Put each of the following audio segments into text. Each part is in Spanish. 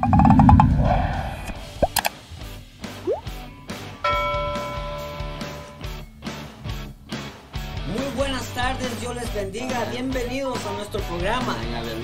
Muy buenas tardes, Dios les bendiga. Bienvenidos a nuestro programa.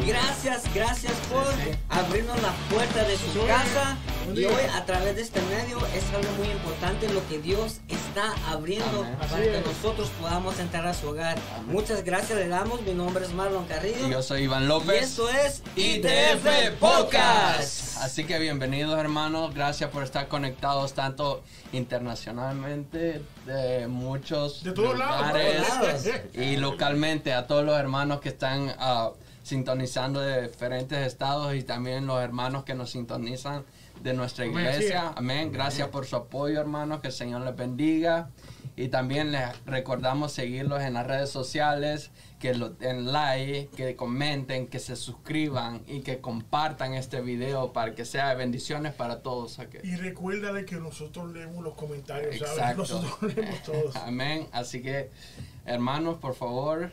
Gracias, gracias por abrirnos la puerta de su casa. Y hoy, a través de este medio, es algo muy importante lo que Dios está abriendo Amén. para Así que es. nosotros podamos entrar a su hogar. Amén. Muchas gracias, le damos. Mi nombre es Marlon Carrillo. Y yo soy Iván Y López. esto es ITF Podcast. Así que bienvenidos hermanos, gracias por estar conectados tanto internacionalmente de muchos De todos lados. lugares lados. y localmente a todos los hermanos que están ah, sintonizando de diferentes estados y también los hermanos que nos sintonizan de nuestra iglesia. sí. Amén. Gracias por su apoyo, hermanos. Que el Señor les bendiga. Y también les recordamos seguirlos en las redes sociales, que lo den like, que comenten, que se suscriban y que compartan este video para que sea de bendiciones para todos. aquí. Y recuérdale que nosotros leemos los comentarios, ¿sabes? Exacto. Nosotros leemos todos. Amén. Así que, hermanos, por favor,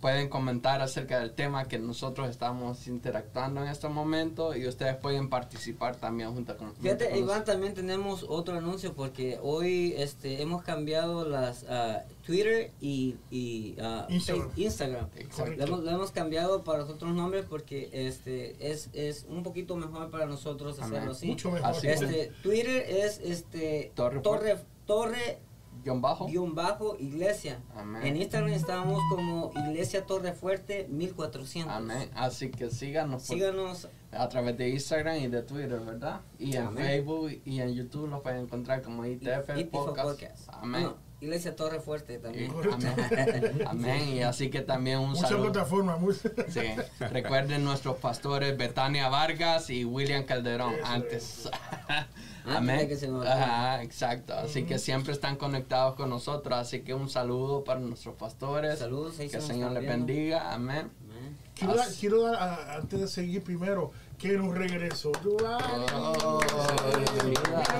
pueden comentar acerca del tema que nosotros estamos interactuando en este momento y ustedes pueden participar también junto con Fíjate, junto con Iván, también tenemos otro anuncio porque hoy este, hemos cambiado las ah, Twitter y, y ah, Instagram. Instagram. Exacto. Le hemos, le hemos cambiado para los otros nombres porque este es, es un poquito mejor para nosotros Amén. hacerlo así. Mucho mejor. Así. Este, Twitter es este Torre torre, torre Guión bajo. guion bajo iglesia. Amén. En Instagram estamos como Iglesia Torre Fuerte 1400. Amén. Así que síganos Síganos a través de Instagram y de Twitter, ¿verdad? Y en. Facebook y en YouTube los pueden encontrar como ITF ITF Podcast. Podcast. Amén. No, Iglesia Torre Fuerte también. amén. Amén. Y así que también un Muchas saludo. plataformas. muy- Sí. Recuerden nuestros pastores Betania Vargas y William Calderón Eso antes. Ajá, exacto. Así que siempre están conectados con nosotros. Así que un saludo para nuestros pastores. Saludos, Que el Señor les bendiga. Amén. Amén. Quiero dar, quiero antes de seguir primero, que un regreso. Oh,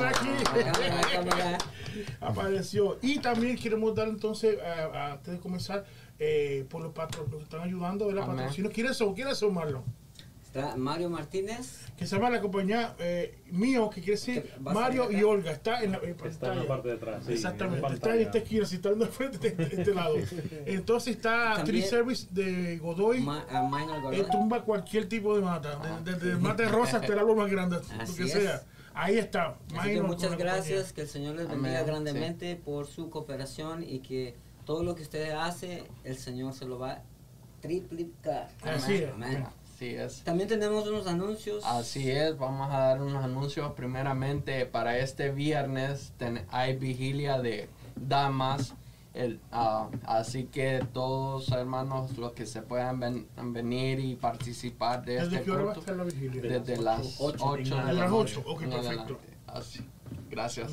aquí. Cámara. Apareció. Y también queremos dar entonces, a- antes de comenzar, eh, por los patronos que están ayudando, ¿verdad? Patrocinos. ¿Quiénes son? ¿Quiénes son, Marlon? Está Mario Martínez. Que se llama la compañía eh, mío, que quiere decir Mario y. Olga. Está en la eh, Está en la parte de atrás. sí, Exactamente, en la está en esta esquina, si está en frente de este, este lado. Entonces está También- Tree Service de Godoy, Ma- a Minor Godoy. eh, tumba cualquier tipo de mata, de- desde el mate rosa hasta el árbol más grande, lo que es. sea. Ahí está. Así que muchas la gracias, que el Señor les Amén, bendiga sí. grandemente por su cooperación y que todo lo que ustedes hacen, el Señor se lo va a triplicar. Así es. Amén. Así es. También tenemos unos anuncios. Así es, vamos a dar unos anuncios. Primeramente, para este viernes ten- hay vigilia de damas. El, ah, así que todos hermanos, los que se puedan ven- venir y participar de ¿Desde este qué hora va a estar la vigilia? desde las Ocho. 8 En de la las noche ocho, ok, en perfecto. Así, gracias.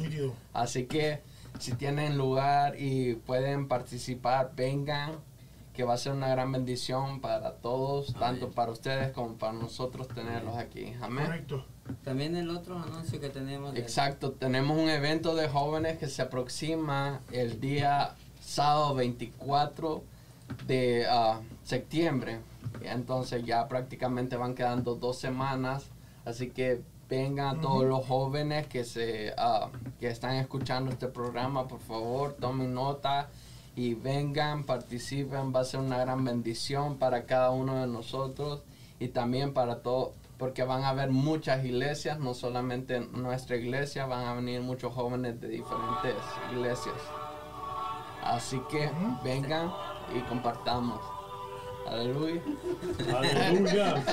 Así que si tienen lugar y pueden participar, vengan, que va a ser una gran bendición para todos, Amén. tanto para ustedes como para nosotros tenerlos aquí. Amén. Correcto. También el otro anuncio que tenemos. de- Exacto, tenemos un evento de jóvenes que se aproxima el día sábado 24 de ah, septiembre. Entonces ya prácticamente van quedando dos semanas, así que vengan todos los jóvenes que se ah, que están escuchando este programa, por favor, tomen nota y vengan, participen, va a ser una gran bendición para cada uno de nosotros y también para todos, porque van a haber muchas iglesias, no solamente nuestra iglesia, van a venir muchos jóvenes de diferentes iglesias. Así que vengan y compartamos. Aleluya. Aleluya.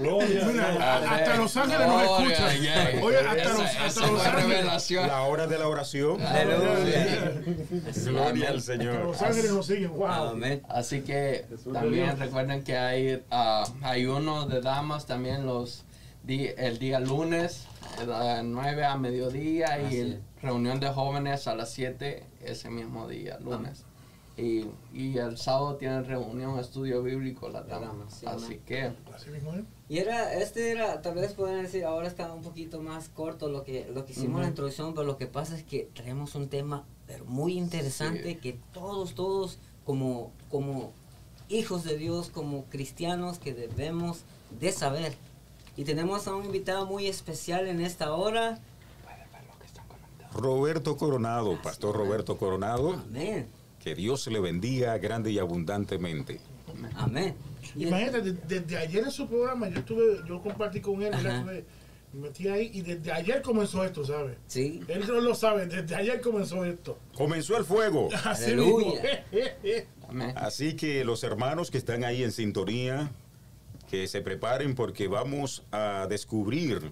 Gloria. Mira, a- hasta Los Ángeles nos escuchan. Oye, hasta Los, hasta Ángeles. La hora de la oración. Aleluya. Gloria al Hasta Señor. Los Ángeles nos siguen. Wow. Amén. Así que también recuerden que hay ah, ayuno de damas también los di- el día lunes de 9 a mediodía y reunión de jóvenes a las 7 ese mismo día, lunes. Y, y el sábado tienen reunión estudio bíblico damas. damas, sí, Así amén. que ¿eh? Y era, este era, tal vez pueden decir, ahora está un poquito más corto lo que, lo que hicimos en la Ujú. introducción, pero lo que pasa es que traemos un tema pero muy interesante Sí. que todos, todos como, como hijos de Dios, como cristianos que debemos de saber. Y tenemos a un invitado muy especial en esta hora. Roberto Coronado, Pastor Roberto Coronado, Amén. Que Dios le bendiga grande y abundantemente. Amén. Imagínate, de- desde ayer en su programa, yo estuve, yo compartí con él, me metí ahí y desde ayer comenzó esto, ¿sabes? Sí. Él no lo sabe, desde ayer comenzó esto. Comenzó el fuego. Así Aleluya. mismo. Amén. Así que los hermanos que están ahí en sintonía, que se preparen porque vamos a descubrir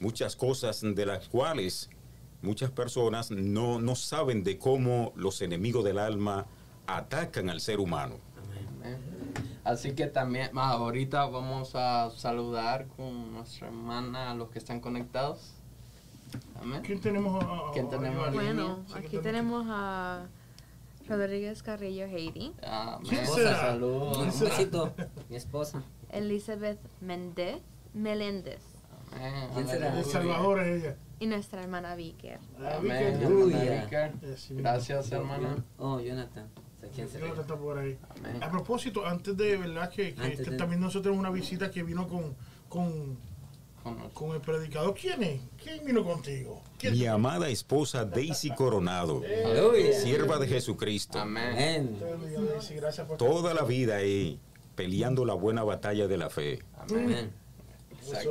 muchas cosas de las cuales muchas personas no, no saben de cómo los enemigos del alma atacan al ser humano. Amén. Así que también, ah, ahorita vamos a saludar con nuestra hermana a los que están conectados. Amén. ¿Quién tenemos? a- a- ¿Quién tenemos? a- Bueno, aquí tenemos a Rodríguez Carrillo Heidi. ¿Quién esposa. será? Saludos. Un besito. Mi esposa. Elizabeth Méndez, Meléndez Amén. ¿Quién será? El Salvador es ella. Y nuestra hermana Vicker. Ah, Amén. Eh, mismo. Gracias, hermana. Oh, Jonathan. Jonathan está por ahí. Amén. A propósito, antes de verdad que, que- Antes que de- también nosotros tenemos una visita que vino con, con, Con el predicador. ¿Quién es? ¿Quién vino contigo? ¿Quién? Mi amada esposa Daisy Coronado, Aleluya. sierva de Jesucristo, Amén. Toda la vida ahí peleando la buena batalla de la fe. Amén. Es.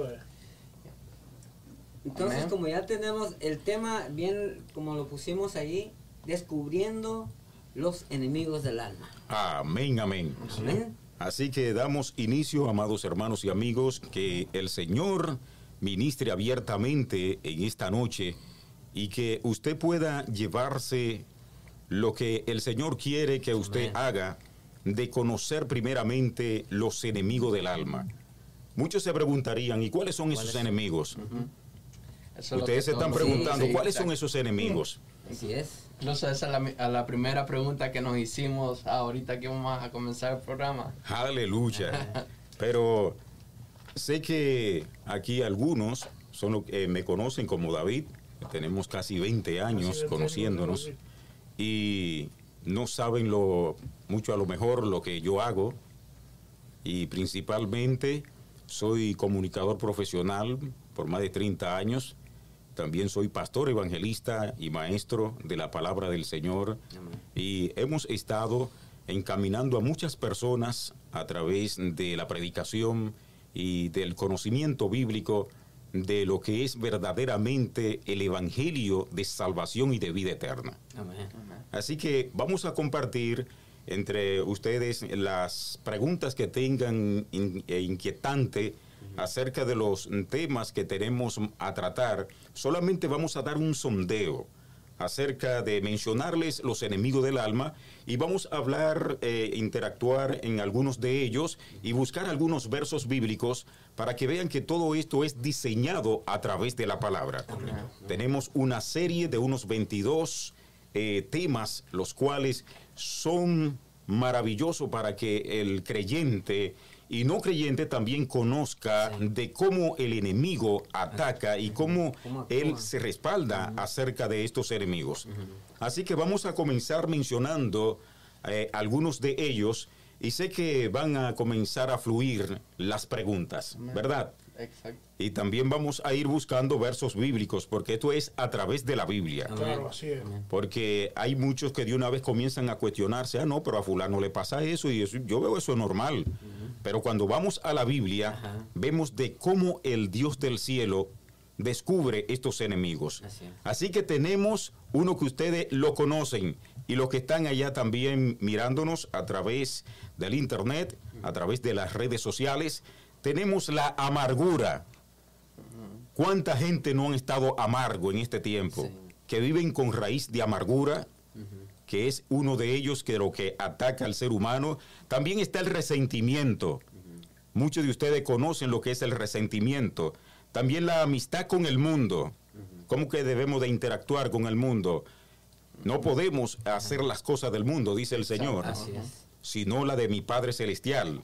Entonces, Amén. como ya tenemos el tema bien, como lo pusimos ahí, descubriendo los enemigos del alma. Amén, amén. Amén. Así que damos inicio, amados hermanos y amigos, que el Señor ministre abiertamente en esta noche y que usted pueda llevarse lo que el Señor quiere que usted Amén. haga de conocer primeramente los enemigos del alma. Muchos se preguntarían, ¿y cuáles son esos enemigos? Es Ustedes se están preguntando, Sí, ¿cuáles son esos enemigos? Así es. Incluso esa es la, mi- a la primera pregunta que nos hicimos ahorita que vamos a comenzar el programa. Aleluya. Pero sé que aquí algunos son lo que, eh, me conocen como David. Tenemos casi 20 años conociéndonos y no saben lo mucho a lo mejor lo que yo hago y principalmente soy comunicador profesional por más de 30 años. También soy pastor evangelista y maestro de la palabra del Señor Amén. y hemos estado encaminando a muchas personas a través de la predicación y del conocimiento bíblico de lo que es verdaderamente el evangelio de salvación y de vida eterna. Amén. Así que vamos a compartir entre ustedes las preguntas que tengan e inquietante acerca de los temas que tenemos a tratar. Solamente vamos a dar un sondeo acerca de mencionarles los enemigos del alma y vamos a hablar, eh, interactuar en algunos de ellos y buscar algunos versos bíblicos para que vean que todo esto es diseñado a través de la palabra. Tenemos una serie de unos 22 eh, temas, los cuales son maravillosos para que el creyente y no creyente también conozca de cómo el enemigo ataca y cómo él se respalda acerca de estos enemigos. Así que vamos a comenzar mencionando eh, algunos de ellos y sé que van a comenzar a fluir las preguntas, ¿verdad? Exacto. Y también vamos a ir buscando versos bíblicos, porque esto es a través de la Biblia. Claro, así es. Porque hay muchos que de una vez comienzan a cuestionarse, ah, no, pero a fulano le pasa eso y eso, yo veo eso normal. Pero cuando vamos a la Biblia, Ajá. vemos de cómo el Dios del cielo descubre estos enemigos. Así es. Así que tenemos uno que ustedes lo conocen y los que están allá también mirándonos a través del internet, a través de las redes sociales, tenemos la amargura. ¿Cuánta gente no han estado amargo en este tiempo? Sí. Que viven con raíz de amargura, que es uno de ellos que lo que ataca al ser humano. También está el resentimiento. Muchos de ustedes conocen lo que es el resentimiento. También la amistad con el mundo. ¿Cómo que debemos de interactuar con el mundo? No podemos hacer las cosas del mundo, dice el Señor, Así es. Sino la de mi Padre Celestial.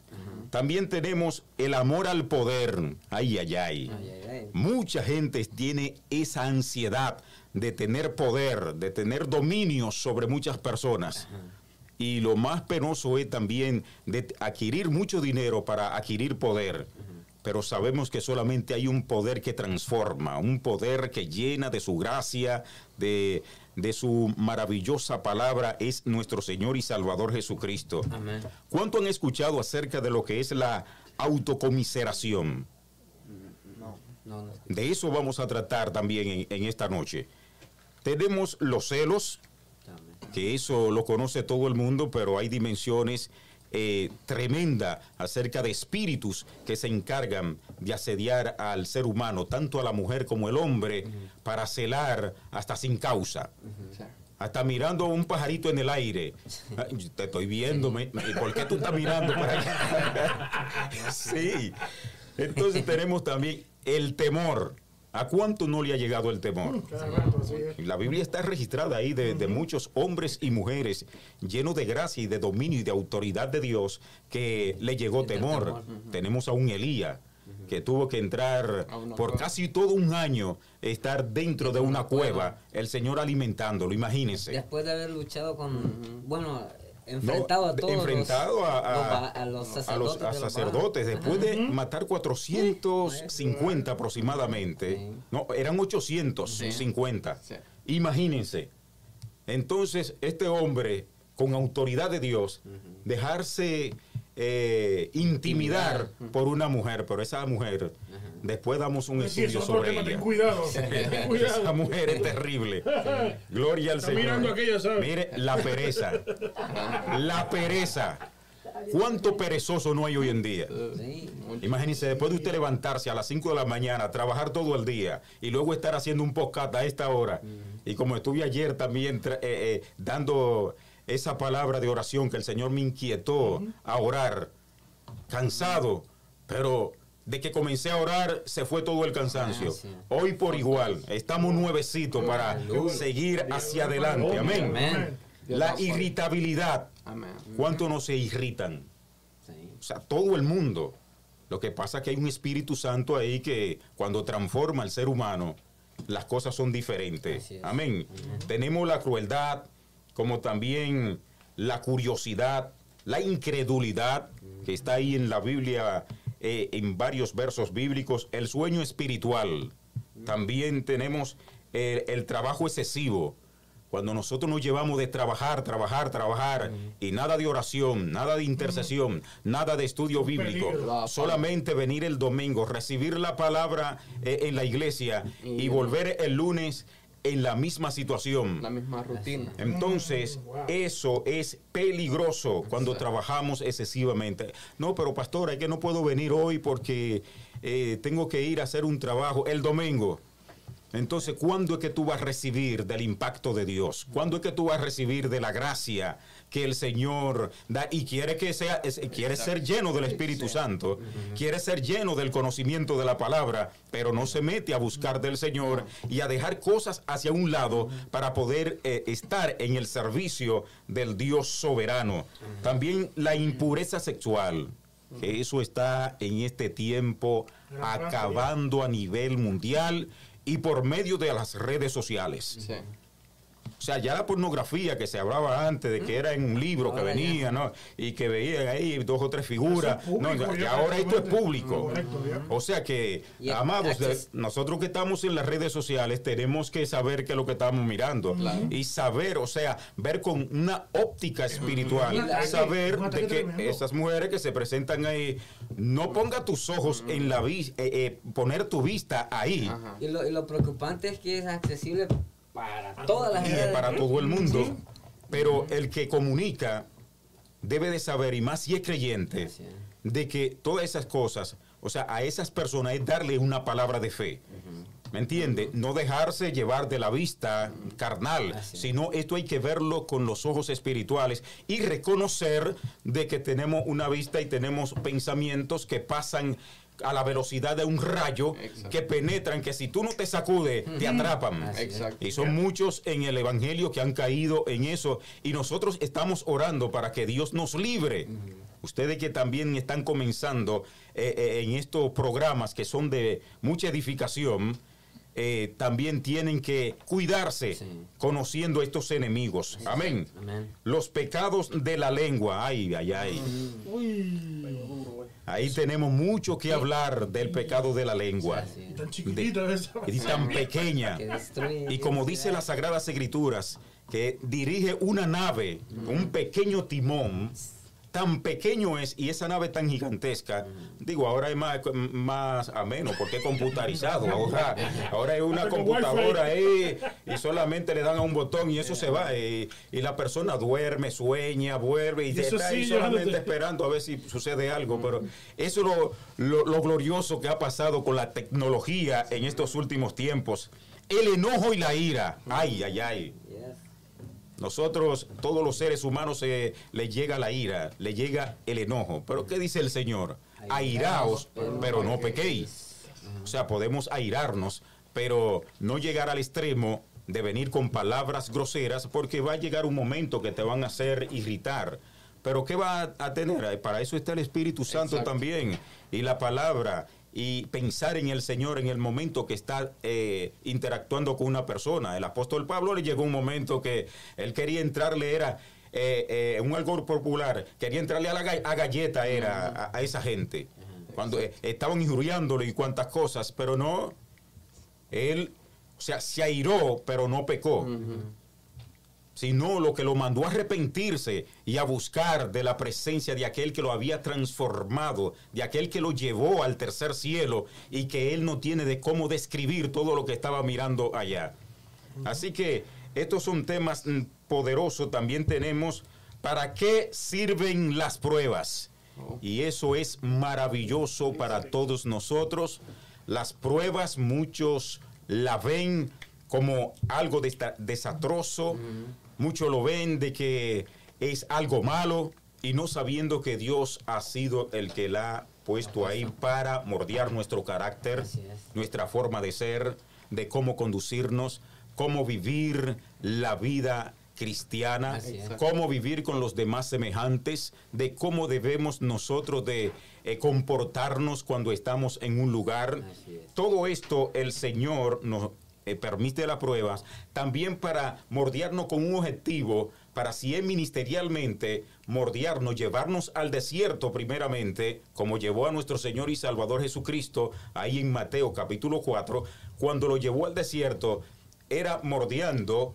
También tenemos el amor al poder. Ay, ay, ay. Ay, ay, ay. Mucha gente tiene esa ansiedad de tener poder, de tener dominio sobre muchas personas. Y lo más penoso es también de adquirir mucho dinero para adquirir poder. pero sabemos que solamente hay un poder que transforma, un poder que llena de su gracia, de, de su maravillosa palabra, es nuestro Señor y Salvador Jesucristo. Amén. ¿Cuánto han escuchado acerca de lo que es la autocomiseración? No, no, no. De eso vamos a tratar también en, en esta noche. Tenemos los celos, que eso lo conoce todo el mundo, pero hay dimensiones eh, tremendas acerca de espíritus que se encargan de asediar al ser humano, tanto a la mujer como el hombre, para celar hasta sin causa. Hasta mirando a un pajarito en el aire. Te estoy viendo. me- me- ¿y ¿Por qué tú estás mirando para allá? sí. Entonces tenemos también el temor. ¿A cuánto no le ha llegado el temor? Así es. La Biblia está registrada ahí de, de muchos hombres y mujeres llenos de gracia y de dominio y de autoridad de Dios que le llegó temor. Tenemos a un Elías que tuvo que entrar por casi todo un año, estar dentro de una cueva, el Señor alimentándolo, imagínense. Después de haber luchado con, bueno, No, enfrentado a todos enfrentado los, a, a- a los a sacerdotes. a de los sacerdotes, Baal. después de matar 450 aproximadamente, Sí. no, eran 850. Sí. Imagínense. Entonces, este hombre, con autoridad de Dios, dejarse eh, intimidar por una mujer, pero esa mujer, después damos un Sí, estudio es otro sobre ten ella. cuidado. Ten Esa mujer es terrible. Gloria al Está Señor. mirando aquello, ¿sabe? Mire, la pereza. La pereza. ¿Cuánto perezoso no hay hoy en día? Sí. Imagínense, después de usted levantarse a las 5 de la mañana, trabajar todo el día y luego estar haciendo un podcast a esta hora. Y como estuve ayer también eh, eh, dando esa palabra de oración que el Señor me inquietó a orar, cansado, pero de que comencé a orar se fue todo el cansancio. Ah. Hoy por igual, estamos nuevecitos para seguir hacia adelante. Amén. Amén. La irritabilidad. Amén. ¿Cuánto no se irritan? O sea, todo el mundo. Lo que pasa es que hay un Espíritu Santo ahí que cuando transforma al ser humano, las cosas son diferentes. Amén. Tenemos la crueldad, como también la curiosidad, la incredulidad, que está ahí en la Biblia, eh, en varios versos bíblicos, el sueño espiritual. También tenemos eh, el trabajo excesivo. Cuando nosotros nos llevamos de trabajar, trabajar, trabajar, y nada de oración, nada de intercesión, nada de estudio bíblico, peligro. solamente venir el domingo, recibir la palabra eh, en la iglesia y Y- volver el lunes en la misma situación. La misma rutina. Entonces, Mm, wow. eso es peligroso cuando trabajamos excesivamente. No, pero pastor, es que no puedo venir hoy porque eh, tengo que ir a hacer un trabajo el domingo. Entonces, ¿cuándo es que tú vas a recibir del impacto de Dios? ¿Cuándo es que tú vas a recibir de la gracia que el Señor da? Y quiere que sea, es- quiere ser lleno del Espíritu Santo, quiere ser lleno del conocimiento de la palabra, pero no se mete a buscar del Señor y a dejar cosas hacia un lado para poder eh, estar en el servicio del Dios soberano. También la impureza sexual. Que eso está en este tiempo acabando a nivel mundial y por medio de las redes sociales. Sí. O sea, ya la pornografía que se hablaba antes de que era en un libro que Ahora ya. venía, ¿no? Y que veían ahí dos o tres figuras. No, ya ahora esto es público. O sea que, Y amados, nosotros que estamos en las redes sociales tenemos que saber qué es lo que estamos mirando. Claro. Y saber, o sea, ver con una óptica espiritual, saber de que esas mujeres que se presentan ahí, no ponga tus ojos en la vista, poner tu vista ahí. Y lo, y lo preocupante es que es accesible para todas las y edades. para todo el mundo. Pero el que comunica debe de saber, y más si es creyente, de que todas esas cosas, o sea, a esas personas es darle una palabra de fe. ¿Me entiende? No dejarse llevar de la vista carnal, sino esto hay que verlo con los ojos espirituales y reconocer de que tenemos una vista y tenemos pensamientos que pasan a la velocidad de un rayo Exacto. que penetran, que si tú no te sacudes, te atrapan. Exacto. Y son muchos en el Evangelio que han caído en eso. Y nosotros estamos orando para que Dios nos libre. Ustedes que también están comenzando eh, eh, en estos programas que son de mucha edificación, eh, también tienen que cuidarse Sí. conociendo estos enemigos. Amén. Amén. Los pecados de la lengua. Ay, ay, ay. Uy. Ahí tenemos mucho que hablar del pecado de la lengua. Tan chiquitita. Y tan pequeña. Y como dice las Sagradas Escrituras, que dirige una nave, un pequeño timón, tan pequeño es y esa nave tan gigantesca, digo, ahora es más, más ameno porque es computarizado, ahora, ahora es una computadora ahí y solamente le dan a un botón y eso se va y, y la persona duerme, sueña, vuelve y, está ahí sí, solamente esperando a ver si sucede algo, pero eso es lo, lo- lo glorioso que ha pasado con la tecnología en estos últimos tiempos. El enojo y la ira. Ay, ay, ay. Nosotros, todos los seres humanos, eh, le llega la ira, le llega el enojo. Pero ¿qué dice el Señor? Airaos, pero no pequéis. O sea, podemos airarnos, pero no llegar al extremo de venir con palabras groseras, porque va a llegar un momento que te van a hacer irritar. Pero ¿qué va a tener? Para eso está el Espíritu Santo Exacto. también. Y la palabra. Y pensar en el Señor en el momento que está eh, interactuando con una persona. El apóstol Pablo le llegó un momento que él quería entrarle, era eh, eh, un algo popular, quería entrarle a la a galleta, era a, esa gente. Cuando estaban injuriándole y cuantas cosas, pero no, él, o sea, se airó, pero no pecó. Sino lo que lo mandó a arrepentirse y a buscar de la presencia de aquel que lo había transformado, de aquel que lo llevó al tercer cielo y que él no tiene de cómo describir todo lo que estaba mirando allá. Así que estos son temas mm, poderosos. También tenemos para qué sirven las pruebas. Y eso es maravilloso para todos nosotros. Las pruebas muchos la ven como algo desastroso. Muchos lo ven de que es algo malo y no sabiendo que Dios ha sido el que la ha puesto ahí para mordear nuestro carácter, nuestra forma de ser, de cómo conducirnos, cómo vivir la vida cristiana, cómo vivir con los demás semejantes, de cómo debemos nosotros de eh, comportarnos cuando estamos en un lugar. Todo esto el Señor nos eh, permite las pruebas también para mordearnos con un objetivo, para si es ministerialmente, mordearnos, llevarnos al desierto primeramente, como llevó a nuestro Señor y Salvador Jesucristo ahí en Mateo capítulo 4, cuando lo llevó al desierto, era mordeando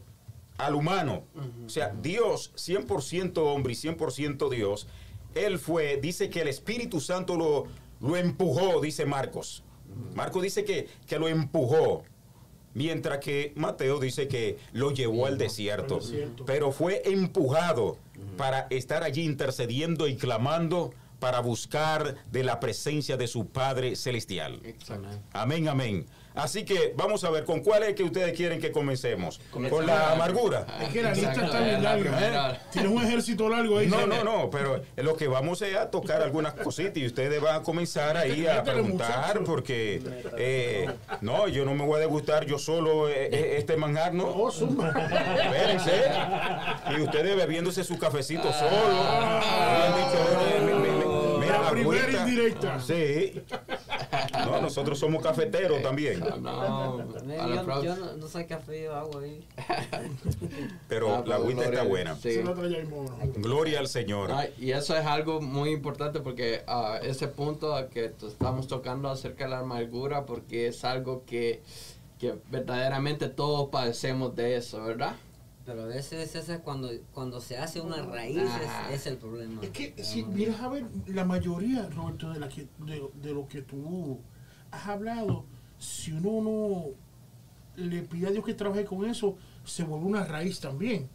al humano. O sea, Dios, 100% hombre y 100% Dios, Él fue, dice que el Espíritu Santo lo, lo empujó, dice Marcos. Marcos dice que, que lo empujó, mientras que Mateo dice que lo llevó al desierto. Pero fue empujado para estar allí intercediendo y clamando para buscar de la presencia de su Padre Celestial. Amén, amén. Así que vamos a ver con cuál es que ustedes quieren que comencemos. Con la amargura. Es que la lista está bien larga. ¿eh? Tienes un ejército largo ahí. No, no, no, pero lo que vamos es a tocar algunas cositas y ustedes van a comenzar ahí a preguntar porque eh, no, yo no me voy a degustar yo solo eh, eh, este manjar, no. Oh. Espérense. Y ustedes bebiéndose su cafecito solo. Habían dicho, "Oye, mi- mi- mi- mira, La primera agüita". indirecta. Sí. No, nosotros somos cafeteros también. No, Yo, no, no soy café, yo agua ahí. Pero la agüita está buena. sí. Gloria al Señor. Ah, y eso es algo muy importante porque ah, ese punto que estamos tocando acerca de la amargura, porque es algo que, que verdaderamente todos padecemos de eso, ¿verdad? Pero a veces ese es cuando, cuando se hace una raíz Ajá. es, es el problema. Es que si miras a ver la mayoría, Roberto, de, la que, de, de lo que tú has hablado, si uno no le pide a Dios que trabaje con eso, se vuelve una raíz también.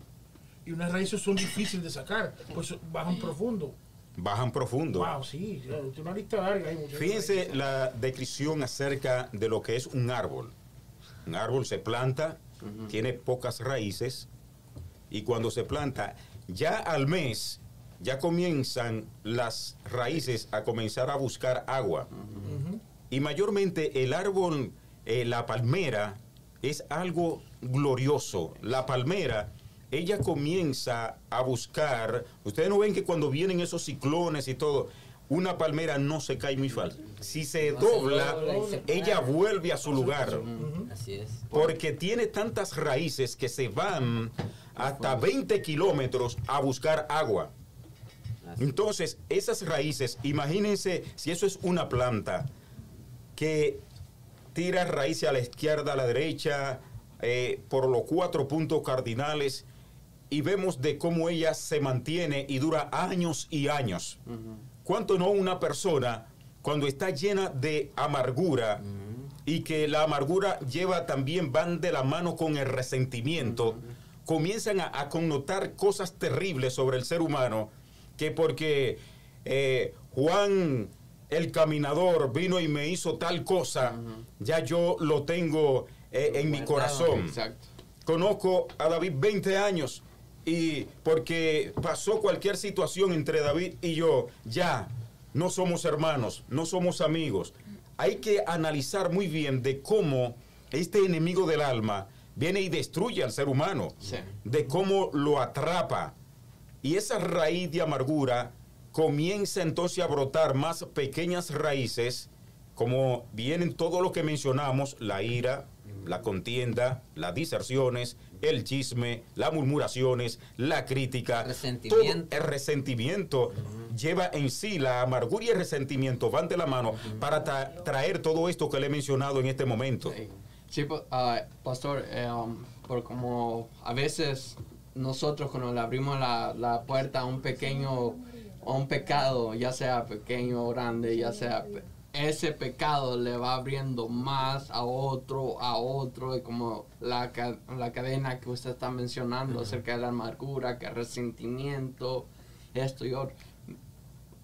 Y unas raíces son difíciles de sacar, pues bajan profundo. Bajan profundo. Wow, sí, tiene una lista larga muchachos. Fíjense la descripción acerca de lo que es un árbol. Un árbol se planta, tiene pocas raíces y cuando se planta, ya al mes, ya comienzan las raíces a comenzar a buscar agua. Y mayormente el árbol, eh, la palmera, es algo glorioso. La palmera, ella comienza a buscar, ustedes no ven que cuando vienen esos ciclones y todo, una palmera no se cae muy fácil. Si se dobla, ella vuelve a su lugar. Así es. Porque tiene tantas raíces que se van hasta 20 kilómetros a buscar agua. Entonces, esas raíces, imagínense si eso es una planta que tira raíces a la izquierda, a la derecha, eh, por los cuatro puntos cardinales, y vemos de cómo ella se mantiene y dura años y años. ¿Cuánto no una persona, cuando está llena de amargura, y que la amargura lleva también, van de la mano con el resentimiento, comienzan a, a connotar cosas terribles sobre el ser humano, que porque eh, Juan el caminador vino y me hizo tal cosa, ya yo lo tengo eh, en mi corazón. Exacto. Conozco a David 20 años y porque pasó cualquier situación entre David y yo, ya no somos hermanos, no somos amigos. Hay que analizar muy bien de cómo este enemigo del alma viene y destruye al ser humano, Sí. de cómo lo atrapa. Y esa raíz de amargura comienza entonces a brotar más pequeñas raíces, como vienen todo lo que mencionamos, la ira, la contienda, las diserciones, el chisme, las murmuraciones, la crítica, Resentimiento. todo el resentimiento lleva en sí la amargura y el resentimiento van de la mano para tra- traer todo esto que le he mencionado en este momento. Sí, ah, pastor, um, por como a veces nosotros cuando le abrimos la, la puerta a un pequeño, a un pecado, ya sea pequeño o grande, ya sea ese pecado le va abriendo más a otro, a otro, y como la, la cadena que usted está mencionando acerca de la amargura, que el resentimiento, esto y otro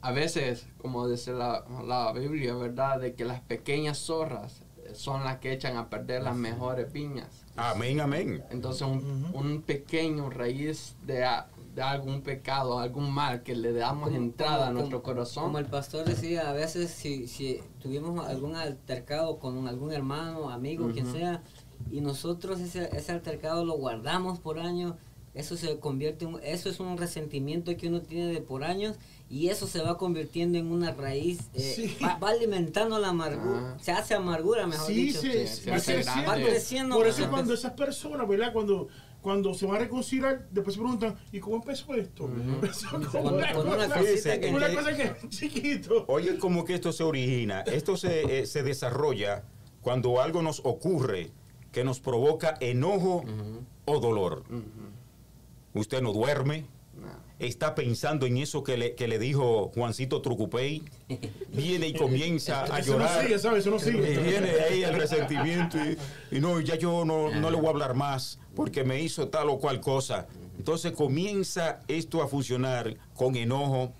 a veces, como dice la, la Biblia, ¿verdad? De que las pequeñas zorras son las que echan a perder las mejores piñas. Amén, amén. Entonces, un, un pequeño raíz de, de algún pecado, algún mal que le damos entrada a Como- nuestro como- corazón. Como el pastor decía, a veces si, si tuvimos algún altercado con algún hermano, amigo, quien Ujú. sea, y nosotros ese, ese altercado lo guardamos por años, eso se convierte en, eso es un resentimiento que uno tiene de por años y eso se va convirtiendo en una raíz, eh, Sí. va, va alimentando la amargura, Ah. se hace amargura, mejor Sí, dicho. se, Sí, va se hace. Va creciendo. Por eso cuando esas personas, ¿verdad? Cuando, cuando se van a reconciliar, después se preguntan, ¿y cómo empezó esto? Empezó con, Con- una, con una cosa- cosita que- una que- cosa que es chiquito. Oye, como que esto se origina. Esto se, eh, se desarrolla cuando algo nos ocurre que nos provoca enojo o dolor. Usted no duerme. Está pensando en eso que le, que le dijo Juancito Trucupey, viene y comienza a Eso no llorar. sigue, ¿sabes? Eso no Y sigue. viene de ahí el resentimiento y, y no, ya yo no, no le voy a hablar más porque me hizo tal o cual cosa. Entonces comienza esto a funcionar con enojo,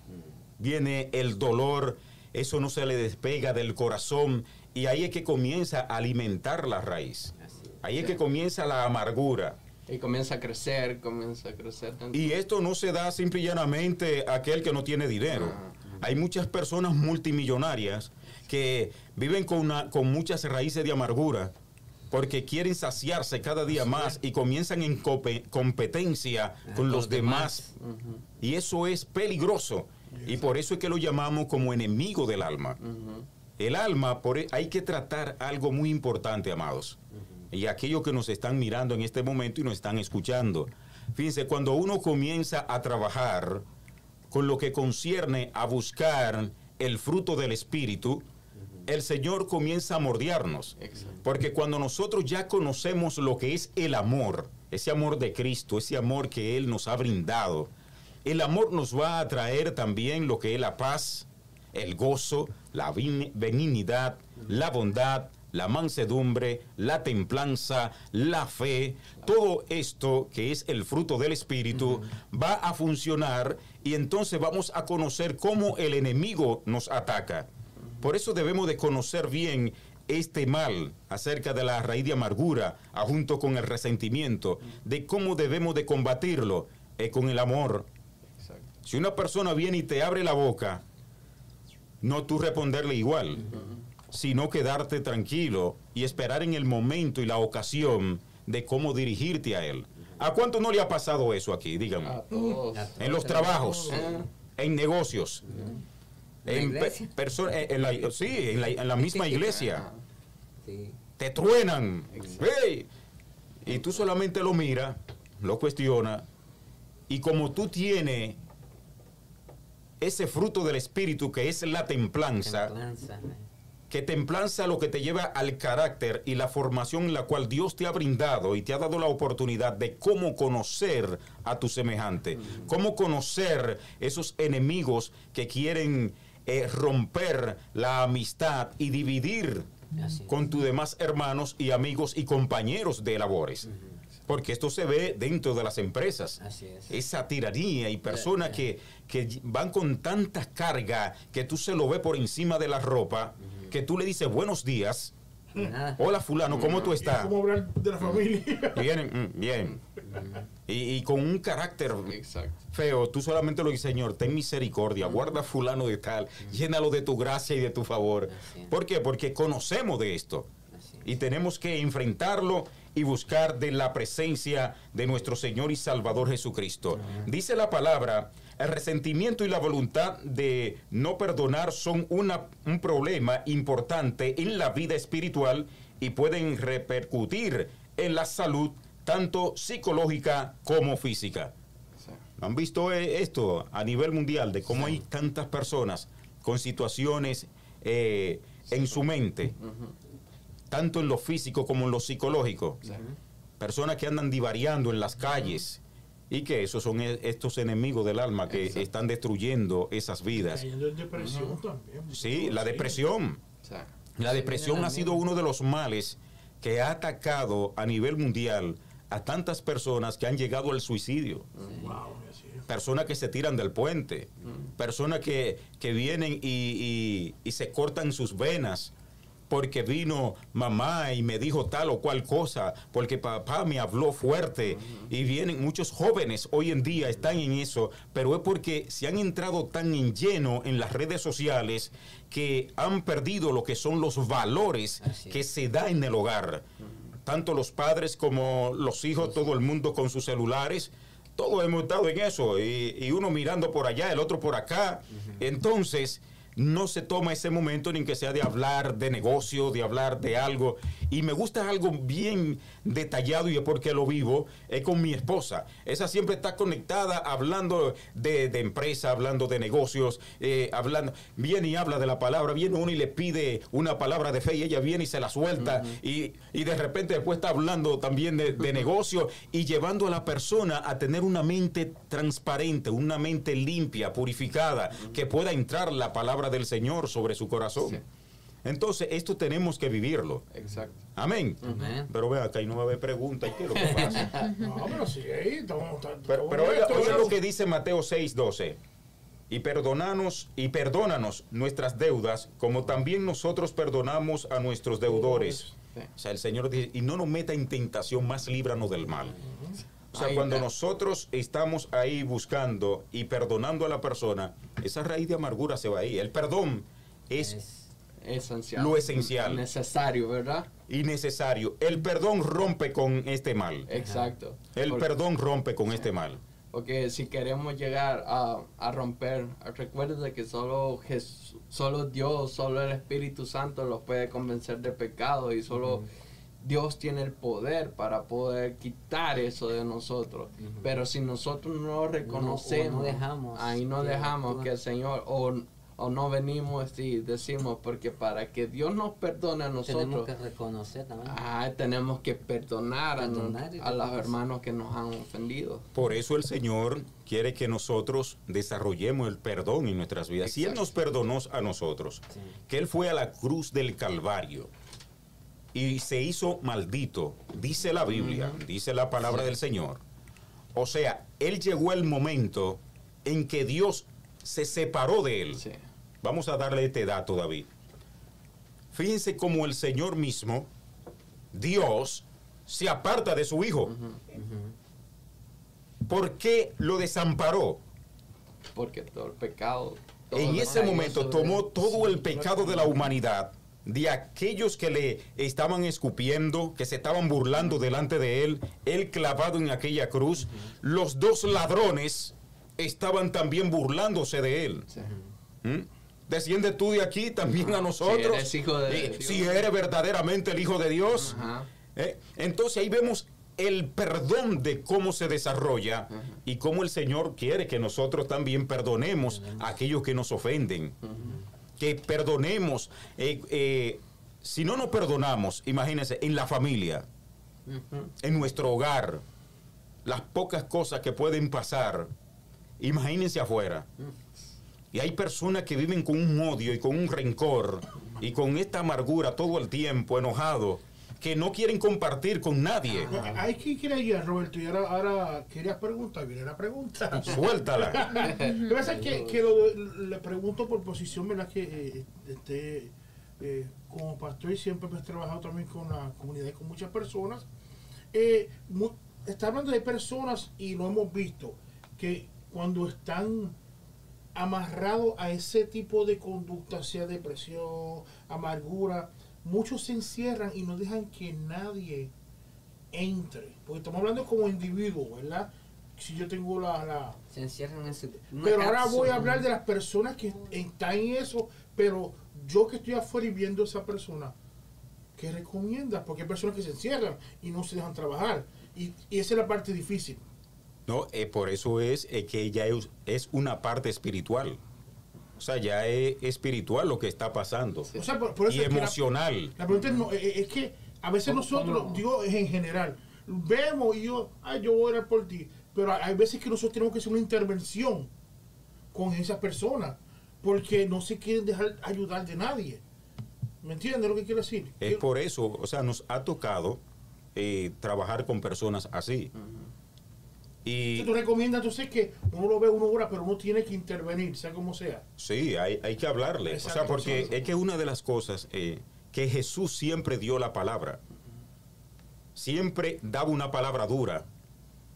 viene el dolor, eso no se le despega del corazón y ahí es que comienza a alimentar la raíz. Ahí es que comienza la amargura. Y comienza a crecer, comienza a crecer. Y esto no se da simple y llanamente a aquel que no tiene dinero. Hay muchas personas multimillonarias que viven con, una- con muchas raíces de amargura porque quieren saciarse cada día más y comienzan en competencia con los demás. Y eso es peligroso. Y por eso es que lo llamamos como enemigo del alma. El alma, por, e- hay que tratar algo muy importante, amados. Y aquellos que nos están mirando en este momento y nos están escuchando. Fíjense, cuando uno comienza a trabajar con lo que concierne a buscar el fruto del Espíritu, el Señor comienza a mordearnos. Exacto. Porque cuando nosotros ya conocemos lo que es el amor, ese amor de Cristo, ese amor que Él nos ha brindado, el amor nos va a traer también lo que es la paz, el gozo, la benignidad, la bondad, la mansedumbre, la templanza, la fe, todo esto que es el fruto del Espíritu va a funcionar y entonces vamos a conocer cómo el enemigo nos ataca. Por eso debemos de conocer bien este mal acerca de la raíz de amargura, a junto con el resentimiento, de cómo debemos de combatirlo eh, con el amor. Exacto. Si una persona viene y te abre la boca, no tú responderle igual, sino quedarte tranquilo y esperar en el momento y la ocasión de cómo dirigirte a él. ¿A cuánto no le ha pasado eso aquí? A todos. En los trabajos, Ah. en negocios, ¿En eh, en la, sí, en la, en la misma iglesia. Sí. Te truenan. ¡Hey! Y tú solamente lo miras, lo cuestionas, y como tú tienes ese fruto del Espíritu que es la templanza, Templanza, eh. Que templanza lo que te lleva al carácter y la formación en la cual Dios te ha brindado y te ha dado la oportunidad de cómo conocer a tu semejante, cómo conocer esos enemigos que quieren eh, romper la amistad y dividir con tus demás hermanos y amigos y compañeros de labores. Porque esto se ve dentro de las empresas. Así es. Esa tiranía y personas que, que van con tanta carga que tú se lo ves por encima de la ropa, que tú le dices buenos días. Nada. Hola fulano, ¿cómo tú ¿Y estás? ¿Cómo hablar de la familia? Bien, mm, bien. Y, y con un carácter Exacto. feo, tú solamente lo dices, Señor, ten misericordia, guarda a fulano de tal, llénalo de tu gracia y de tu favor. ¿Por qué? Porque conocemos de esto y tenemos que enfrentarlo y buscar de la presencia de nuestro Señor y Salvador Jesucristo. Dice la palabra, el resentimiento y la voluntad de no perdonar son una- un problema importante en la vida espiritual y pueden repercutir en la salud tanto psicológica como física. Sí. ¿Han visto eh, esto a nivel mundial de cómo hay tantas personas con situaciones eh, en su mente, tanto en lo físico como en lo psicológico? Personas que andan divariando en las calles y que esos son e- estos enemigos del alma que Exacto. están destruyendo esas vidas. Cayendo en depresión también. Sí, la depresión. La depresión ha sido uno de los males que ha atacado a nivel mundial a tantas personas que han llegado al suicidio. Wow, personas que se tiran del puente, personas que, que vienen y, y- y se cortan sus venas porque vino mamá y me dijo tal o cual cosa, porque papá me habló fuerte. Y vienen muchos jóvenes hoy en día están en eso, pero es porque se han entrado tan en lleno en las redes sociales que han perdido lo que son los valores Así que se da en el hogar. Tanto los padres como los hijos, todo el mundo con sus celulares. Todos hemos estado en eso, y, y uno mirando por allá, el otro por acá. Entonces, no se toma ese momento ni que sea de hablar de negocio, de hablar de algo. Y me gusta algo bien detallado y es porque lo vivo, es con mi esposa. Esa siempre está conectada hablando de, de empresa, hablando de negocios, eh, hablando, viene y habla de la palabra, viene uno y le pide una palabra de fe y ella viene y se la suelta y, y de repente después está hablando también de, de negocio y llevando a la persona a tener una mente transparente, una mente limpia, purificada, que pueda entrar la palabra del Señor sobre su corazón. Sí. Entonces, esto tenemos que vivirlo. Exacto. Amén. Amén. Pero vea, acá y no va a haber preguntas. ¿Qué es lo que pasa? No, pero sí, ahí estamos. Pero, pero oiga, lo que dice Mateo 6:12. Y perdonanos y perdónanos nuestras deudas, como también nosotros perdonamos a nuestros deudores. O sea, el Señor dice, y no nos meta en tentación, más líbranos del mal. O sea, Ahí cuando está. nosotros estamos ahí buscando y perdonando a la persona, esa raíz de amargura se va ahí. El perdón es Es- Esencial. Lo esencial. Necesario, ¿verdad? innecesario. El perdón rompe con este mal. Exacto. El perdón rompe con este mal. Porque si queremos llegar a, a romper, recuerda que solo, Jes- solo Dios, solo el Espíritu Santo los puede convencer de pecado y solo Dios tiene el poder para poder quitar eso de nosotros. Pero si nosotros no reconocemos, no dejamos ahí no que dejamos que el Señor, o, o no venimos y decimos, porque para que Dios nos perdone a tenemos nosotros, que reconocer también. ah, tenemos que perdonar, a Perdonar y a, los hermanos que nos han ofendido. Por eso el Señor quiere que nosotros desarrollemos el perdón en nuestras vidas. Si Él nos perdonó a nosotros, Sí. que Él fue a la cruz del Calvario y se hizo maldito, dice la Biblia, dice la palabra del Señor. O sea, Él llegó el momento en que Dios se separó de Él. Sí. Vamos a darle este dato, David. Fíjense cómo el Señor mismo, Dios, se aparta de su Hijo. ¿Por qué lo desamparó? Porque todo el pecado. todo En ese momento sobre tomó todo el pecado de la humanidad, de aquellos que le estaban escupiendo, que se estaban burlando delante de él, él clavado en aquella cruz. Los dos ladrones estaban también burlándose de él. Sí. ¿Mm? Desciende tú de aquí también a nosotros. eres hijo de Dios. Si eres verdaderamente el Hijo de Dios. Ajá. Eh, Entonces ahí vemos el perdón de cómo se desarrolla y cómo el Señor quiere que nosotros también perdonemos a aquellos que nos ofenden. Que perdonemos. eh, eh, si no nos perdonamos, imagínense, en la familia, en nuestro hogar, las pocas cosas que pueden pasar, imagínense afuera. Y hay personas que viven con un odio y con un rencor y con esta amargura todo el tiempo, enojado, que no quieren compartir con nadie. Hay que quería llegar, Roberto, y ahora, ahora querías preguntar, viene la pregunta. Suéltala. Lo que pasa es que, que lo- le pregunto por posición, ¿verdad? Que eh, este, eh, como pastor y siempre pues, he trabajado también con la comunidad y con muchas personas. Eh, mu- está hablando de personas y lo hemos visto, que cuando están amarrados a ese tipo de conducta, sea depresión, amargura, muchos se encierran y no dejan que nadie entre. Porque estamos hablando como individuo, ¿verdad? Si yo tengo la- la, Se encierran en su. pero ahora voy a hablar de las personas que están en eso, pero yo que estoy afuera y viendo a esa persona, ¿qué recomiendas? Porque hay personas que se encierran y no se dejan trabajar. Y, y esa es la parte difícil. No, eh, por eso es eh, que ya es, es una parte espiritual. O sea, ya es espiritual lo que está pasando. O sea, por, por eso Y es que la- emocional. La, pregunta es, no, eh, es que a veces ¿Cómo- nosotros, cómo? digo es en general, vemos y yo, ay, yo voy a orar por ti. Pero hay veces que nosotros tenemos que hacer una intervención con esas personas porque no se quieren dejar ayudar de nadie. ¿Me entiendes lo que quiero decir? Es Yo- por eso, o sea, nos ha tocado eh, trabajar con personas así. Y tú recomiendas entonces que uno lo ve una hora, pero uno tiene que intervenir, sea como sea. sí, hay, hay que hablarle. O sea, Exacto, porque exacto. es que una de las cosas eh, que Jesús siempre dio la palabra. Siempre daba una palabra dura.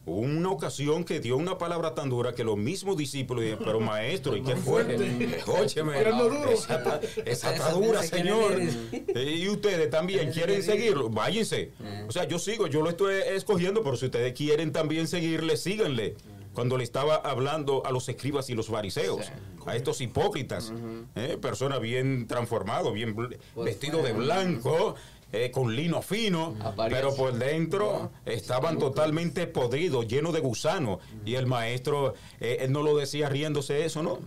Una ocasión que dio una palabra tan dura que los mismos discípulos dijeron, pero maestro, ¿y qué fue? fuerte. Óyeme, esa está, esa está dura, señor. Y ustedes también quieren quiere seguirlo, váyanse. Eh. O sea, yo sigo, yo lo estoy escogiendo, pero si ustedes quieren también seguirle, síganle. Cuando le estaba hablando a los escribas y los fariseos, Sí. a estos hipócritas, eh, personas bien transformados, bien Por vestidos de blanco, eh, con lino fino, pero por dentro estaban totalmente podridos, llenos de gusanos. Y el maestro, eh, él no lo decía riéndose eso, ¿no?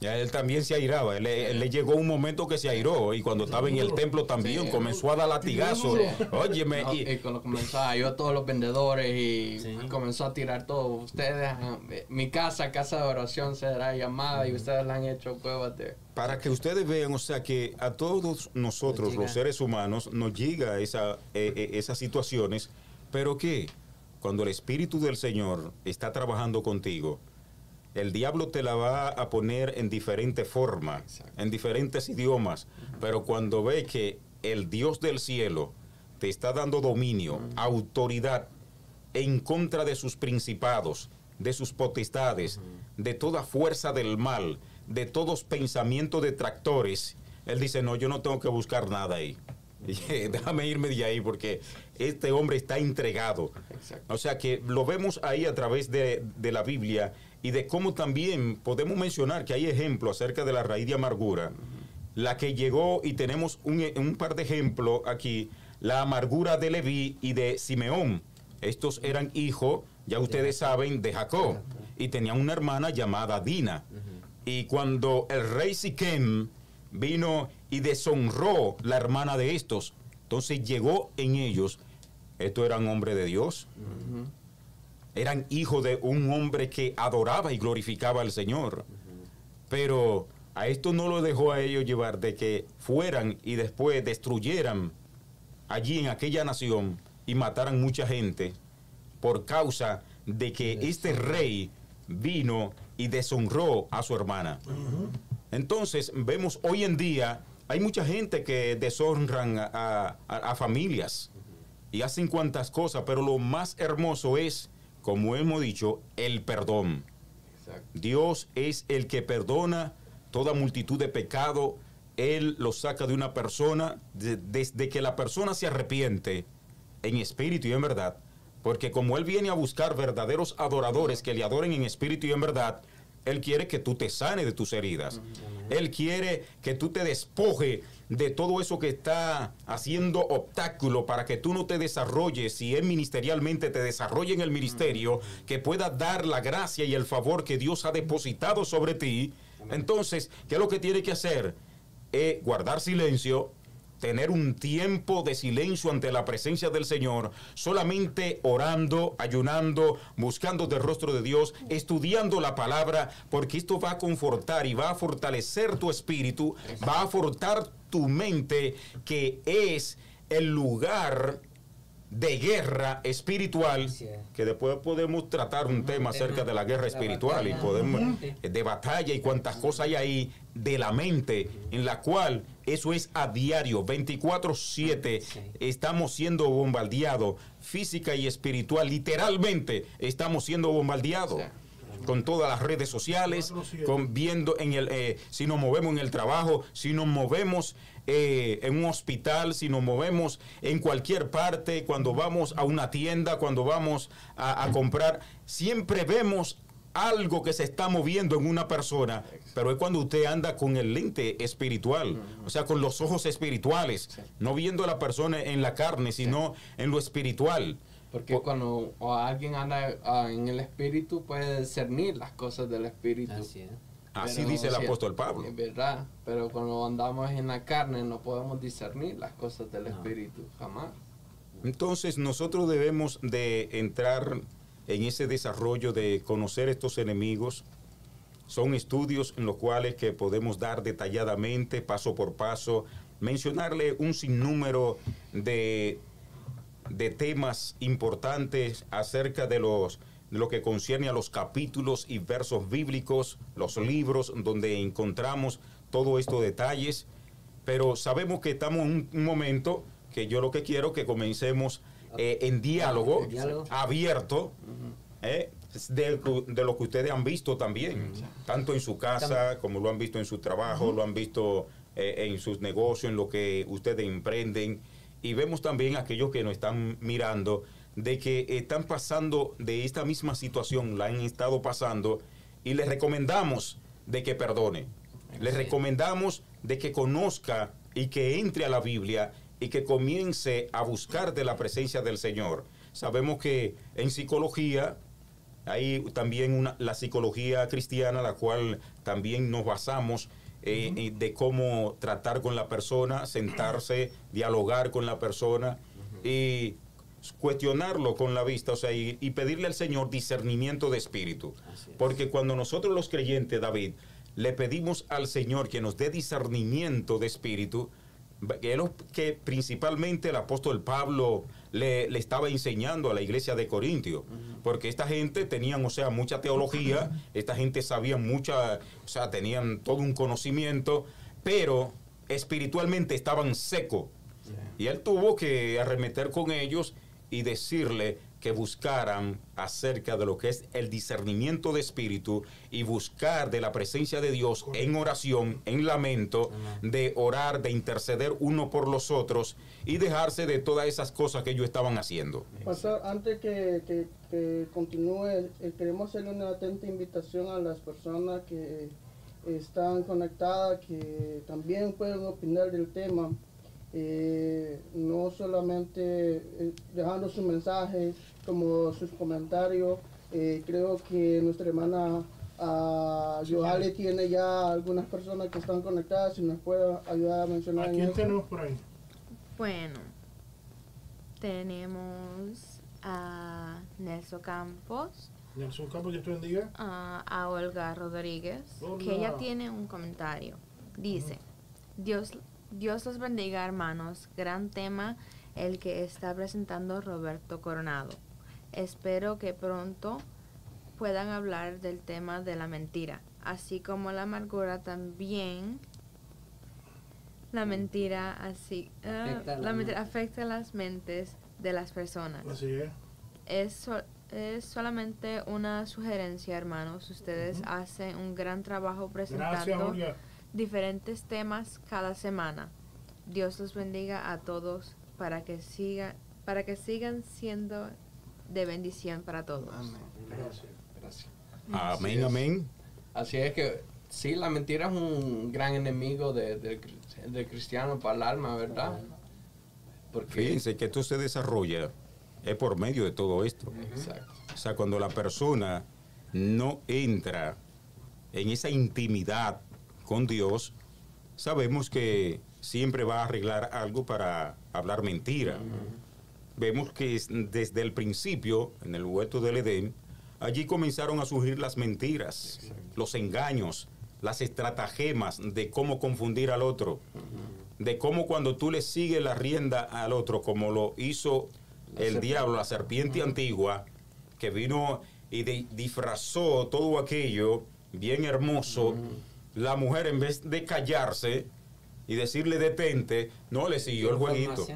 Ya él también se airaba. Él, él le llegó un momento que se airó y cuando estaba en el templo también Sí. comenzó a dar latigazos. Óyeme, No, y- y cuando comenzó a yo todos los vendedores y Sí. comenzó a tirar todo. Ustedes, eh, mi casa, casa de oración será llamada y ustedes la han hecho cuevas de... Para que ustedes vean, o sea, que a todos nosotros, los seres humanos, nos llega esa, eh, eh, esas situaciones, pero que cuando el Espíritu del Señor está trabajando contigo, el diablo te la va a poner en diferente forma, Exacto. en diferentes idiomas, pero cuando ve que el Dios del cielo te está dando dominio, autoridad en contra de sus principados, de sus potestades, de toda fuerza del mal, de todos pensamientos detractores, él dice, no, yo no tengo que buscar nada ahí. Déjame irme de ahí porque este hombre está entregado. Exacto. O sea que lo vemos ahí a través de, de la Biblia y de cómo también podemos mencionar que hay ejemplos acerca de la raíz de amargura, la que llegó y tenemos un, un par de ejemplos aquí, la amargura de Leví y de Simeón. Estos eran hijos, ya ustedes saben, de Jacob. Y tenían una hermana llamada Dina. Y cuando el rey Siquem vino y deshonró la hermana de estos, entonces llegó en ellos, estos eran hombres de Dios, eran hijos de un hombre que adoraba y glorificaba al Señor. Pero a esto no lo dejó a ellos llevar de que fueran y después destruyeran allí en aquella nación y mataran mucha gente por causa de que este rey vino y deshonró a su hermana. Entonces vemos hoy en día hay mucha gente que deshonran a, a- a familias y hacen cuantas cosas, pero lo más hermoso es, como hemos dicho, el perdón. Exacto. Dios es el que perdona toda multitud de pecado. Él lo saca de una persona de- desde que la persona se arrepiente en espíritu y en verdad. Porque como Él viene a buscar verdaderos adoradores que le adoren en espíritu y en verdad, Él quiere que tú te sanes de tus heridas. Él quiere que tú te despoje de todo eso que está haciendo obstáculo para que tú no te desarrolles, si Él ministerialmente te desarrolla en el ministerio, que pueda dar la gracia y el favor que Dios ha depositado sobre ti. Entonces, ¿qué es lo que tiene que hacer? Eh, guardar silencio, tener un tiempo de silencio ante la presencia del Señor, solamente orando, ayunando, buscando del rostro de Dios, estudiando la palabra, porque esto va a confortar y va a fortalecer tu espíritu, va a fortar tu mente, que es el lugar de guerra espiritual, que después podemos tratar un tema acerca de la guerra espiritual y podemos de mente. de batalla y cuántas cosas hay ahí de la mente, en la cual eso es a diario, 24/7, Sí. estamos siendo bombardeados física y espiritual, literalmente estamos siendo bombardeados. Con todas las redes sociales, con viendo en el, eh, si nos movemos en el trabajo, si nos movemos eh, en un hospital, si nos movemos en cualquier parte, cuando vamos a una tienda, cuando vamos a, a comprar, siempre vemos algo que se está moviendo en una persona, pero es cuando usted anda con el lente espiritual, o sea, con los ojos espirituales, no viendo a la persona en la carne, sino en lo espiritual. Porque cuando o alguien anda ah, en el espíritu puede discernir las cosas del espíritu. Así es. Así Pero, dice el apóstol Pablo. Es verdad, pero cuando andamos en la carne no podemos discernir las cosas del No. espíritu, jamás. Entonces nosotros debemos de entrar en ese desarrollo de conocer estos enemigos. Son estudios en los cuales que podemos dar detalladamente, paso por paso, mencionarle un sinnúmero de, de temas importantes acerca de los de lo que concierne a los capítulos y versos bíblicos, los libros donde encontramos todos estos detalles, pero sabemos que estamos en un, momento que yo lo que quiero que comencemos eh, en diálogo, En diálogo. abierto, eh, de, de lo que ustedes han visto también, tanto en su casa como lo han visto en su trabajo, lo han visto eh, en sus negocios, en lo que ustedes emprenden. Y vemos también aquellos que nos están mirando de que están pasando de esta misma situación, la han estado pasando, y les recomendamos de que perdone. Les recomendamos de que conozca y que entre a la Biblia y que comience a buscar de la presencia del Señor. Sabemos que en psicología hay también una, la psicología cristiana, la cual también nos basamos eh, eh, de cómo tratar con la persona, sentarse, dialogar con la persona y cuestionarlo con la vista, o sea, y, y pedirle al Señor discernimiento de espíritu. Es. Porque cuando nosotros los creyentes, David, le pedimos al Señor que nos dé discernimiento de espíritu, que es lo que principalmente el apóstol Pablo le, le estaba enseñando a la iglesia de Corintio, porque esta gente tenían, o sea, mucha teología, esta gente sabía mucha, o sea, tenían todo un conocimiento, pero espiritualmente estaban secos. Y él tuvo que arremeter con ellos y decirle que buscaran acerca de lo que es el discernimiento de espíritu y buscar de la presencia de Dios en oración, en lamento, de orar, de interceder uno por los otros y dejarse de todas esas cosas que ellos estaban haciendo. Pastor, antes que, que- que continúe, queremos hacerle una atenta invitación a las personas que están conectadas, que también pueden opinar del tema, eh, no solamente eh, dejando su mensaje como sus comentarios. Eh, creo que nuestra hermana ah, Yohale tiene ya algunas personas que están conectadas, si nos puede ayudar a mencionar ¿A quién eso. tenemos por ahí? Bueno, tenemos a Nelson Campos, Nelson Campos, que tú bendiga. a, a Olga Rodríguez, Hola. que ella tiene un comentario. Dice, Dios, Dios los bendiga hermanos, gran tema el que está presentando Roberto Coronado. Espero que pronto puedan hablar del tema de la mentira, así como la amargura también. La mentira así ah, Afecta la la mentira afecta las mentes de las personas. Así es. Es, so- es solamente una sugerencia, hermanos. Ustedes hacen un gran trabajo Gracias, presentando Olga. Diferentes temas cada semana. Dios los bendiga a todos para que siga, para que sigan siendo de bendición para todos. Amén. Gracias. Gracias. Amén, Así es. amén. Así es que sí, la mentira es un gran enemigo de, de- del cristiano para el alma, ¿verdad? Porque, Fíjense que esto se desarrolla es por medio de todo esto. exacto. O sea, cuando la persona no entra en esa intimidad con Dios, sabemos que siempre va a arreglar algo para hablar mentira. Vemos que es- desde el principio, en el huerto del Edén, allí comenzaron a surgir las mentiras, los engaños, las estratagemas de cómo confundir al otro, de cómo cuando tú le sigues la rienda al otro, como lo hizo el diablo, la serpiente antigua, que vino y de- disfrazó todo aquello bien hermoso, la mujer en vez de callarse y decirle detente, no le siguió el jueguito.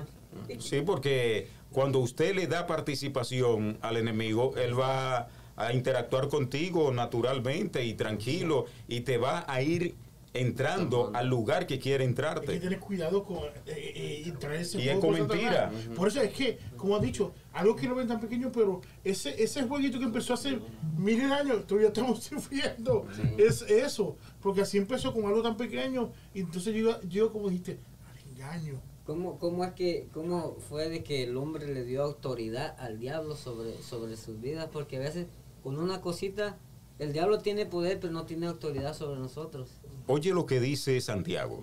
Sí, porque cuando usted le da participación al enemigo, él va a interactuar contigo naturalmente y tranquilo y te va a ir entrando al lugar que quiere Hay que entrarte. tener cuidado con eh, eh, y traer ese Y es con mentira. Por eso es que, como ha dicho, algo que no ven tan pequeño, pero ese, ese jueguito que empezó hace miles de años, todavía estamos sufriendo. Es eso, porque así empezó con algo tan pequeño, y entonces yo, yo como dijiste, al engaño. ¿Cómo, ¿Cómo es que, cómo fue de que el hombre le dio autoridad al diablo sobre, sobre sus vidas? Porque a veces con una cosita, el diablo tiene poder, pero no tiene autoridad sobre nosotros. Oye lo que dice Santiago.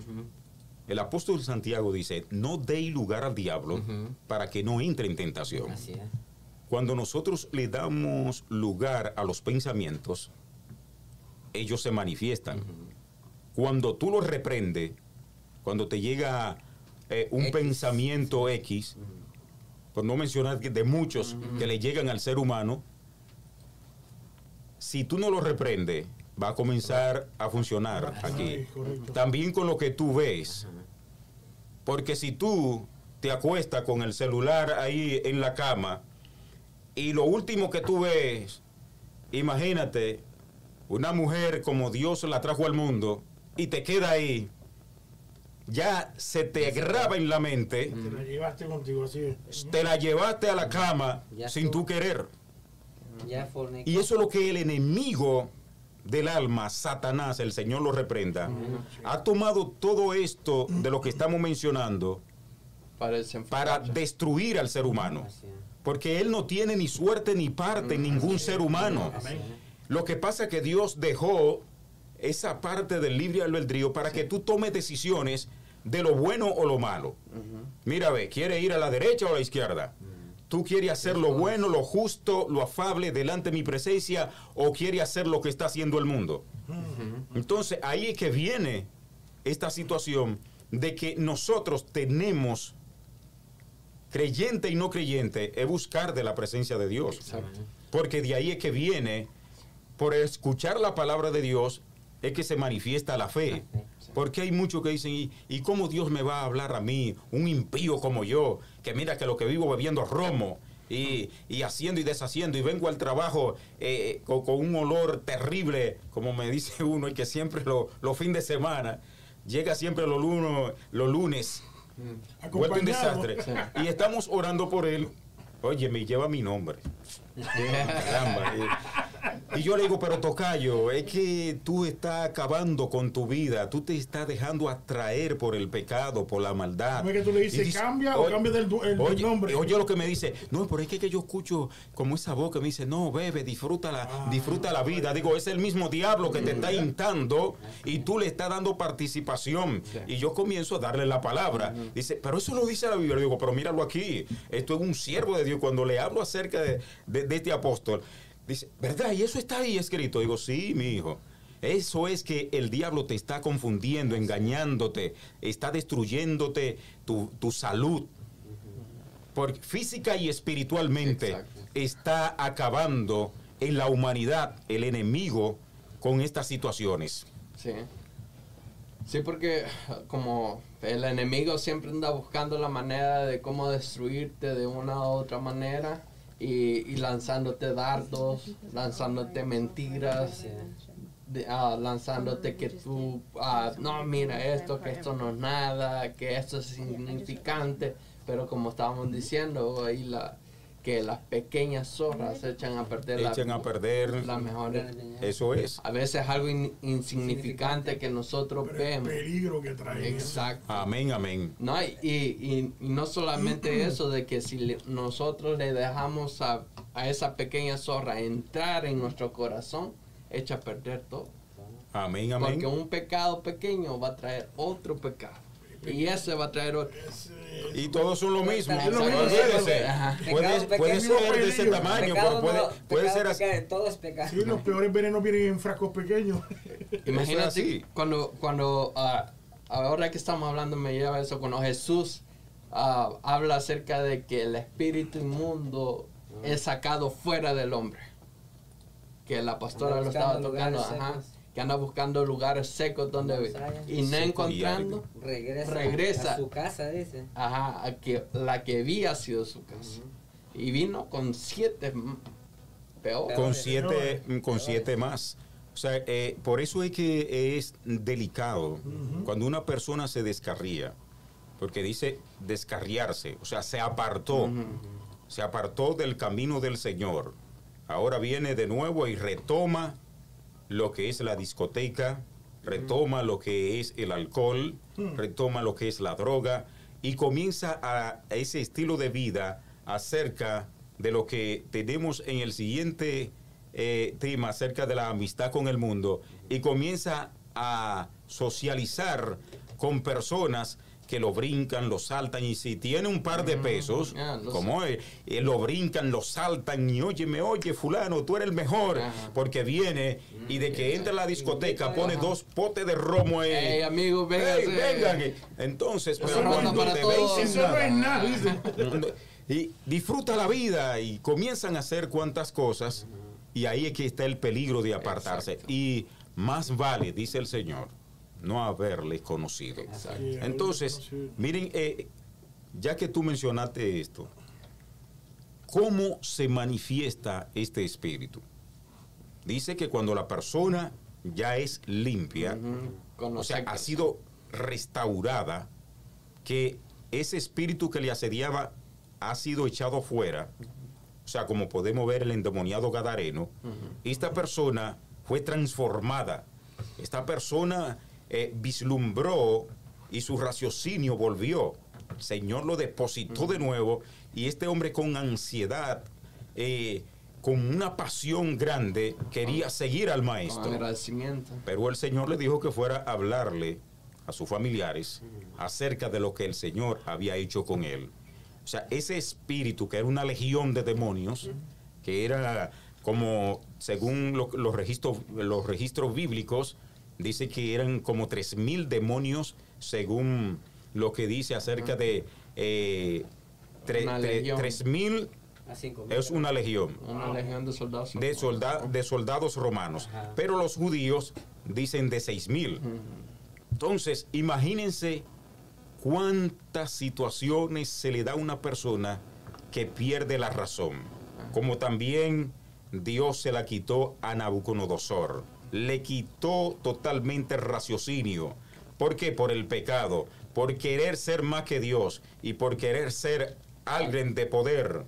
El apóstol Santiago dice, no deis lugar al diablo para que no entre en tentación. Así es. Cuando nosotros le damos lugar a los pensamientos, ellos se manifiestan. Cuando tú los reprendes, cuando te llega eh, un X. pensamiento X, por no mencionar que de muchos que le llegan al ser humano, si tú no los reprendes, va a comenzar a funcionar aquí. También con lo que tú ves. Porque si tú te acuestas con el celular ahí en la cama y lo último que tú ves, imagínate, una mujer como Dios la trajo al mundo y te queda ahí, ya se te graba en la mente, Te la llevaste contigo así. te la llevaste a la cama Ya sin tú querer. Y eso es lo que el enemigo del alma, Satanás, el Señor lo reprenda, ha tomado todo esto de lo que estamos mencionando Para, destruir al ser humano. Porque él no tiene ni suerte ni parte en ningún ser humano. Lo que pasa es que Dios dejó esa parte del libre albedrío para que tú tomes decisiones de lo bueno o lo malo. Mira, ve, ¿quiere ir a la derecha o a la izquierda? ¿Tú quieres hacer lo bueno, lo justo, lo afable delante de mi presencia o quieres hacer lo que está haciendo el mundo? Entonces ahí es que viene esta situación de que nosotros tenemos, creyente y no creyente, es buscar de la presencia de Dios. Exacto. Porque de ahí es que viene, por escuchar la palabra de Dios, es que se manifiesta la fe. Porque hay muchos que dicen, ¿y, ¿y cómo Dios me va a hablar a mí, un impío como yo, que mira que lo que vivo bebiendo romo y, y haciendo y deshaciendo y vengo al trabajo eh, con, con un olor terrible, como me dice uno, y que siempre lo- los fines de semana, llega siempre los lunes, los lunes vuelto un desastre. Y estamos orando por él. Oye, me lleva mi nombre. Caramba. Y, y yo le digo, pero Tocayo, es que tú estás acabando con tu vida. Tú te estás dejando atraer por el pecado, por la maldad. ¿Cómo es que tú le dices, dice, cambia o cambia del, el- del Oye, nombre? oye lo que me dice, no, pero es que, que yo escucho como esa voz que me dice, no, bebe, disfruta la, Ah. disfruta la vida. Digo, es el mismo diablo que te está intando y tú le estás dando participación. Y yo comienzo a darle la palabra. Dice, pero eso lo dice la Biblia. Digo, pero míralo aquí. Esto es un siervo de Dios. Cuando le hablo acerca de, de- de este apóstol, dice, ¿verdad? Y eso está ahí escrito. Digo, sí, mi hijo. Eso es que el diablo te está confundiendo, engañándote, está destruyéndote tu, tu salud. Porque física y espiritualmente Exacto. está acabando en la humanidad el enemigo con estas situaciones. Sí. Sí, porque como el enemigo siempre anda buscando la manera de cómo destruirte de una u otra manera y, y lanzándote dardos, lanzándote mentiras, ah, lanzándote que tú, ah, no, mira esto, que esto no es nada, que esto es insignificante, pero como estábamos diciendo, ahí la, que las pequeñas zorras echan a perder la- Echan a perder. las mejores. Eso es. A veces algo in- insignificante que nosotros Pero el vemos. peligro que trae. Exacto. Amén, amén. No, y, y- y no solamente eso, de que si le- nosotros le dejamos a, a esa pequeña zorra entrar en nuestro corazón, echa a perder todo. Amén, amén. Porque un pecado pequeño va a traer otro pecado. Y ese va a traer otro. Y todos son lo mismo. Puede, ser de ese tamaño, pero puede, puede ser así. todo es pecado. Sí, los peores venenos vienen en frascos pequeños. Imagínate así. cuando, cuando ah, ahora que estamos hablando me lleva eso, cuando Jesús ah, habla acerca de que el espíritu inmundo es sacado fuera del hombre. Que la pastora lo estaba tocando, ajá. Que anda buscando lugares secos donde No y no Seco y encontrando, Regresa, Regresa. a su casa, dice. ajá, a que la que había sido su casa. Y vino con siete peor. con siete, con siete más. O sea, eh, por eso es que es delicado cuando una persona se descarría, porque dice descarriarse, o sea, se apartó, se apartó del camino del Señor. Ahora viene de nuevo y retoma lo que es la discoteca, retoma lo que es el alcohol, retoma lo que es la droga y comienza a ese estilo de vida acerca de lo que tenemos en el siguiente eh, tema acerca de la amistad con el mundo y comienza a socializar con personas que lo brincan, lo saltan y si tiene un par de pesos, Ah, lo como eh, eh, lo brincan, lo saltan y oye, me oye fulano, tú eres el mejor, Ajá. porque viene y de que entra a la discoteca pone Ajá. dos potes de romo ahí. Ey, amigo, Ey, véngase. vengan. Entonces, Eso pero cuando te ven sin nada, y disfruta la vida y comienzan a hacer cuantas cosas y ahí es que está el peligro de apartarse Exacto. y más vale dice el Señor no haberle conocido Exacto. Entonces miren eh, ya que tú mencionaste esto cómo se manifiesta este espíritu dice que cuando la persona ya es limpia o sea, ha sido restaurada, que ese espíritu que le asediaba ha sido echado fuera. O sea, como podemos ver el endemoniado Gadareno, esta persona fue transformada. Esta persona eh, vislumbró y su raciocinio volvió. El Señor lo depositó de nuevo y este hombre con ansiedad, eh, con una pasión grande, quería seguir al maestro. agradecimiento. Pero el Señor le dijo que fuera a hablarle a sus familiares acerca de lo que el Señor había hecho con él. O sea, ese espíritu que era una legión de demonios, que era como, según lo- los, registros, los registros bíblicos, dice que eran como tres mil demonios, según lo que dice acerca de eh, tre- Una tre- legión. tres mil A cinco es una legión Una legión de soldados. de, solda- de soldados romanos, Ajá. pero los judíos dicen de seis mil. Entonces, imagínense cuántas situaciones se le da a una persona que pierde la razón, como también Dios se la quitó a Nabucodonosor, le quitó totalmente el raciocinio. ¿Por qué? Por el pecado, por querer ser más que Dios y por querer ser alguien de poder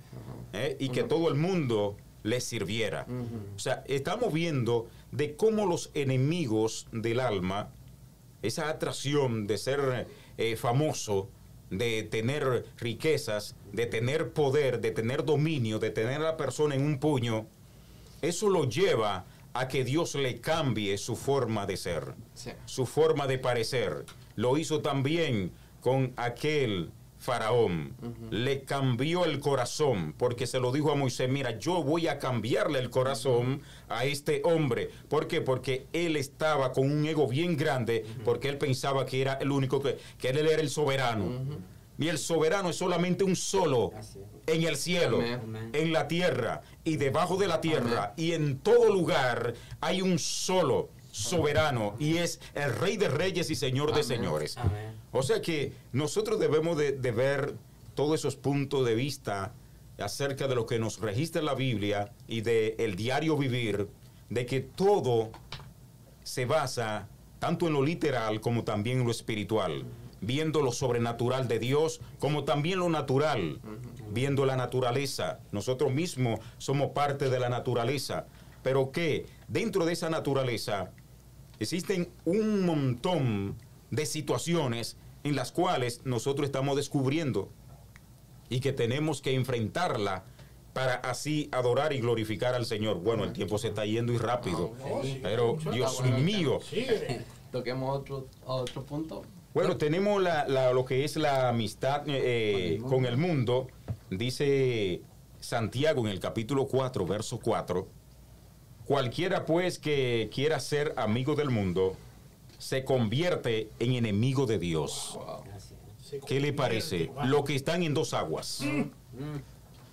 ¿eh? y que todo el mundo le sirviera. O sea, estamos viendo de cómo los enemigos del alma, esa atracción de ser eh, famoso, de tener riquezas, de tener poder, de tener dominio, de tener a la persona en un puño, eso lo lleva a que Dios le cambie su forma de ser, Sí. su forma de parecer. Lo hizo también con aquel faraón. Le cambió el corazón porque se lo dijo a Moisés, mira, yo voy a cambiarle el corazón a este hombre. ¿Por qué? Porque él estaba con un ego bien grande, porque él pensaba que era el único, que, que él era el soberano. Y el soberano es solamente un solo en el cielo, Amén. en la tierra y debajo de la tierra y en todo lugar hay un solo soberano y es el rey de reyes y señor de Amén. señores. Amén. O sea que nosotros debemos de, de ver todos esos puntos de vista acerca de lo que nos registra la Biblia y de el diario vivir, de que todo se basa tanto en lo literal como también en lo espiritual. Viendo lo sobrenatural de Dios, como también lo natural, viendo la naturaleza. Nosotros mismos somos parte de la naturaleza, pero que dentro de esa naturaleza existen un montón de situaciones en las cuales nosotros estamos descubriendo y que tenemos que enfrentarla para así adorar y glorificar al Señor. Bueno, el tiempo se está yendo y rápido, pero Dios mío. Toquemos otro, otro punto. Bueno, tenemos la- la- lo que es la amistad eh, Con el mundo. con el mundo. Dice Santiago en el capítulo 4, verso 4. Cualquiera pues que quiera ser amigo del mundo, se convierte en enemigo de Dios. Wow. ¿Qué le parece? Lo que están en dos aguas.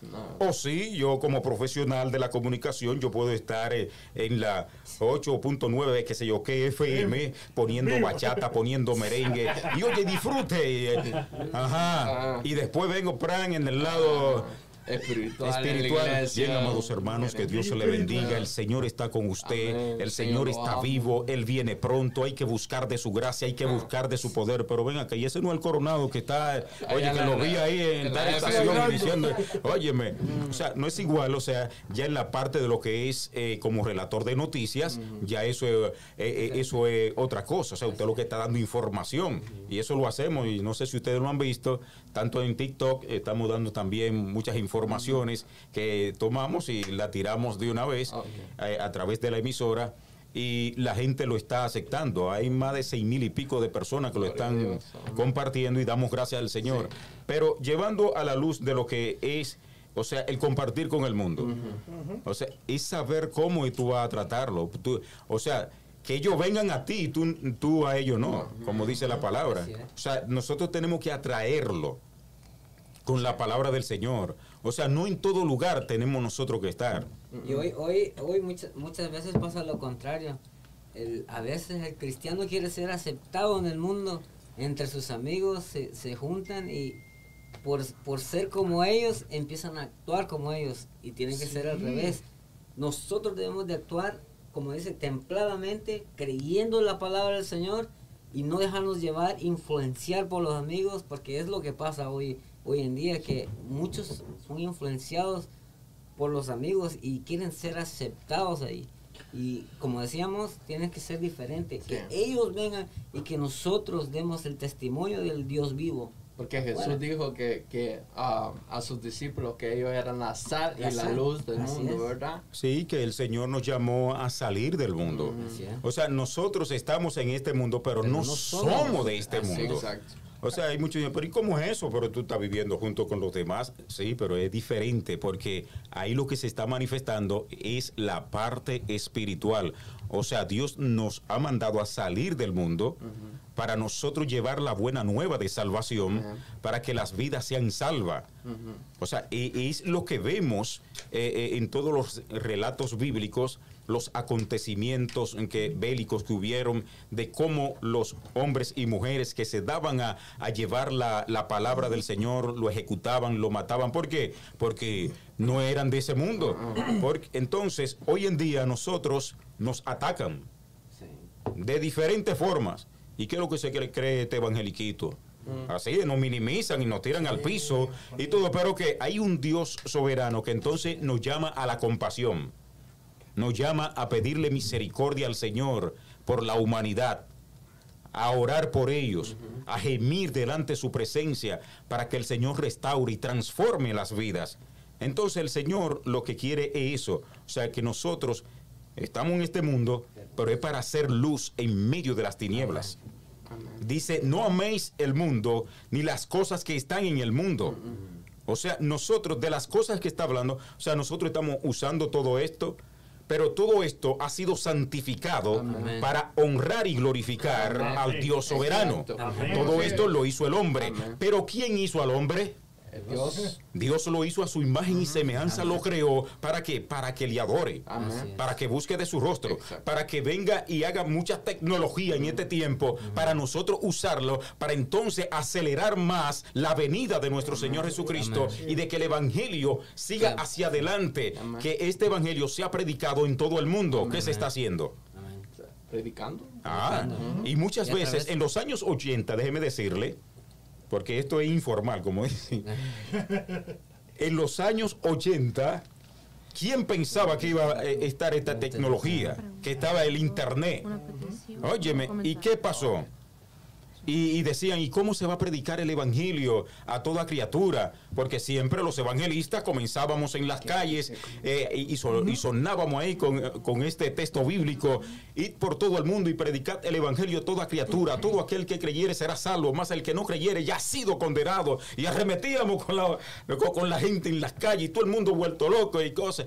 No. O sí, yo como profesional de la comunicación, yo puedo estar eh, en la 8.9, qué sé yo, qué FM, poniendo bachata, poniendo merengue. Y oye, disfrute. eh, Ajá. Y después vengo, pran, en el lado Espiritual. Bien, amados hermanos, que Dios se le bendiga. El Señor está con usted. Amén. El Señor está vivo. Él viene pronto. Hay que buscar de su gracia, hay que buscar de su poder. Pero ven acá, y ese no es el coronado que está, oye, que en lo la- vi ahí en tal la- estación diciendo, óyeme, o sea, no es igual, o sea, ya en la parte de lo que es eh, como relator de noticias, ya eso es, eh, eh, eso es otra cosa. O sea, usted lo que está dando información y eso lo hacemos y no sé si ustedes lo han visto, tanto en TikTok estamos dando también muchas informaciones que tomamos y la tiramos de una vez eh, a través de la emisora. Y la gente lo está aceptando. Hay más de seis mil y pico de personas que lo están Dios. Compartiendo y damos gracias al Señor. Pero llevando a la luz de lo que es, o sea, el compartir con el mundo. O sea, es saber cómo y tú vas a tratarlo. Tú- o sea, que ellos vengan a ti y tú, tú a ellos no, como dice la palabra. O sea, nosotros tenemos que atraerlo con la palabra del Señor. O sea, no en todo lugar tenemos nosotros que estar. Y hoy, hoy, hoy muchas, muchas veces pasa lo contrario. El, a veces el cristiano quiere ser aceptado en el mundo. Entre sus amigos se, se juntan y por, por ser como ellos empiezan a actuar como ellos. Y tienen que ser al revés. Nosotros debemos de actuar, como dice, templadamente, creyendo en la palabra del Señor y no dejarnos llevar, influenciar por los amigos, porque es lo que pasa hoy, hoy en día, que muchos son influenciados por los amigos y quieren ser aceptados ahí. Y como decíamos, tienen que ser diferentes. Que ellos vengan y que nosotros demos el testimonio del Dios vivo. Porque Jesús Bueno. dijo que, que ah, a sus discípulos que ellos eran la sal y La la sal. luz del Así mundo, es. ¿verdad? Sí, que el Señor nos llamó a salir del mundo. O sea, nosotros estamos en este mundo, pero, Pero no, somos. de este Así, mundo. exacto. O sea, hay muchos que dicen, pero ¿y cómo es eso? Pero tú estás viviendo junto con los demás. Sí, pero es diferente porque ahí lo que se está manifestando es la parte espiritual. O sea, Dios nos ha mandado a salir del mundo para nosotros llevar la buena nueva de salvación, para que las vidas sean salvas. O sea, e- es lo que vemos eh, eh, en todos los relatos bíblicos, los acontecimientos en que, bélicos que hubieron, de cómo los hombres y mujeres que se daban a, a llevar la, la palabra del Señor, lo ejecutaban, lo mataban. ¿Por qué? Porque no eran de ese mundo. Porque, entonces, hoy en día nosotros nos atacan de diferentes formas. ¿Y qué es lo que se cree, cree este evangeliquito? Así, nos minimizan y nos tiran al piso y todo, pero que hay un Dios soberano que entonces nos llama a la compasión, nos llama a pedirle misericordia al Señor por la humanidad, a orar por ellos, a gemir delante de su presencia para que el Señor restaure y transforme las vidas. Entonces el Señor lo que quiere es eso, o sea, que nosotros estamos en este mundo, pero es para hacer luz en medio de las tinieblas. Dice, no améis el mundo ni las cosas que están en el mundo. O sea, nosotros, de las cosas que está hablando, o sea, nosotros estamos usando todo esto, pero todo esto ha sido santificado Amén. para honrar y glorificar Amén. al Dios soberano. Todo esto lo hizo el hombre. Amén. Pero ¿quién hizo al hombre? Eh, Dios. Dios lo hizo a su imagen y semejanza, lo creó para que para que le adore, Amén. para que busque de su rostro, Exacto. para que venga y haga mucha tecnología en este tiempo para nosotros usarlo para entonces acelerar más la venida de nuestro Señor Jesucristo y de que el evangelio siga Amén. hacia adelante, Amén. que este evangelio sea predicado en todo el mundo. ¿Qué se está haciendo? Amén. predicando. Ah, y muchas veces en los años 80, déjeme decirle, porque esto es informal, como dicen, en los años 80, ¿quién pensaba que iba a eh, estar esta tecnología? Que estaba el Internet. Óyeme, ¿y qué pasó? Y, y decían, ¿y cómo se va a predicar el evangelio a toda criatura? Porque siempre los evangelistas comenzábamos en las calles eh, y, so- y sonábamos ahí con, con este texto bíblico, id por todo el mundo y predicad el evangelio a toda criatura, todo aquel que creyere será salvo, más el que no creyere ya ha sido condenado. Y arremetíamos con la, con la gente en las calles y todo el mundo vuelto loco y cosas.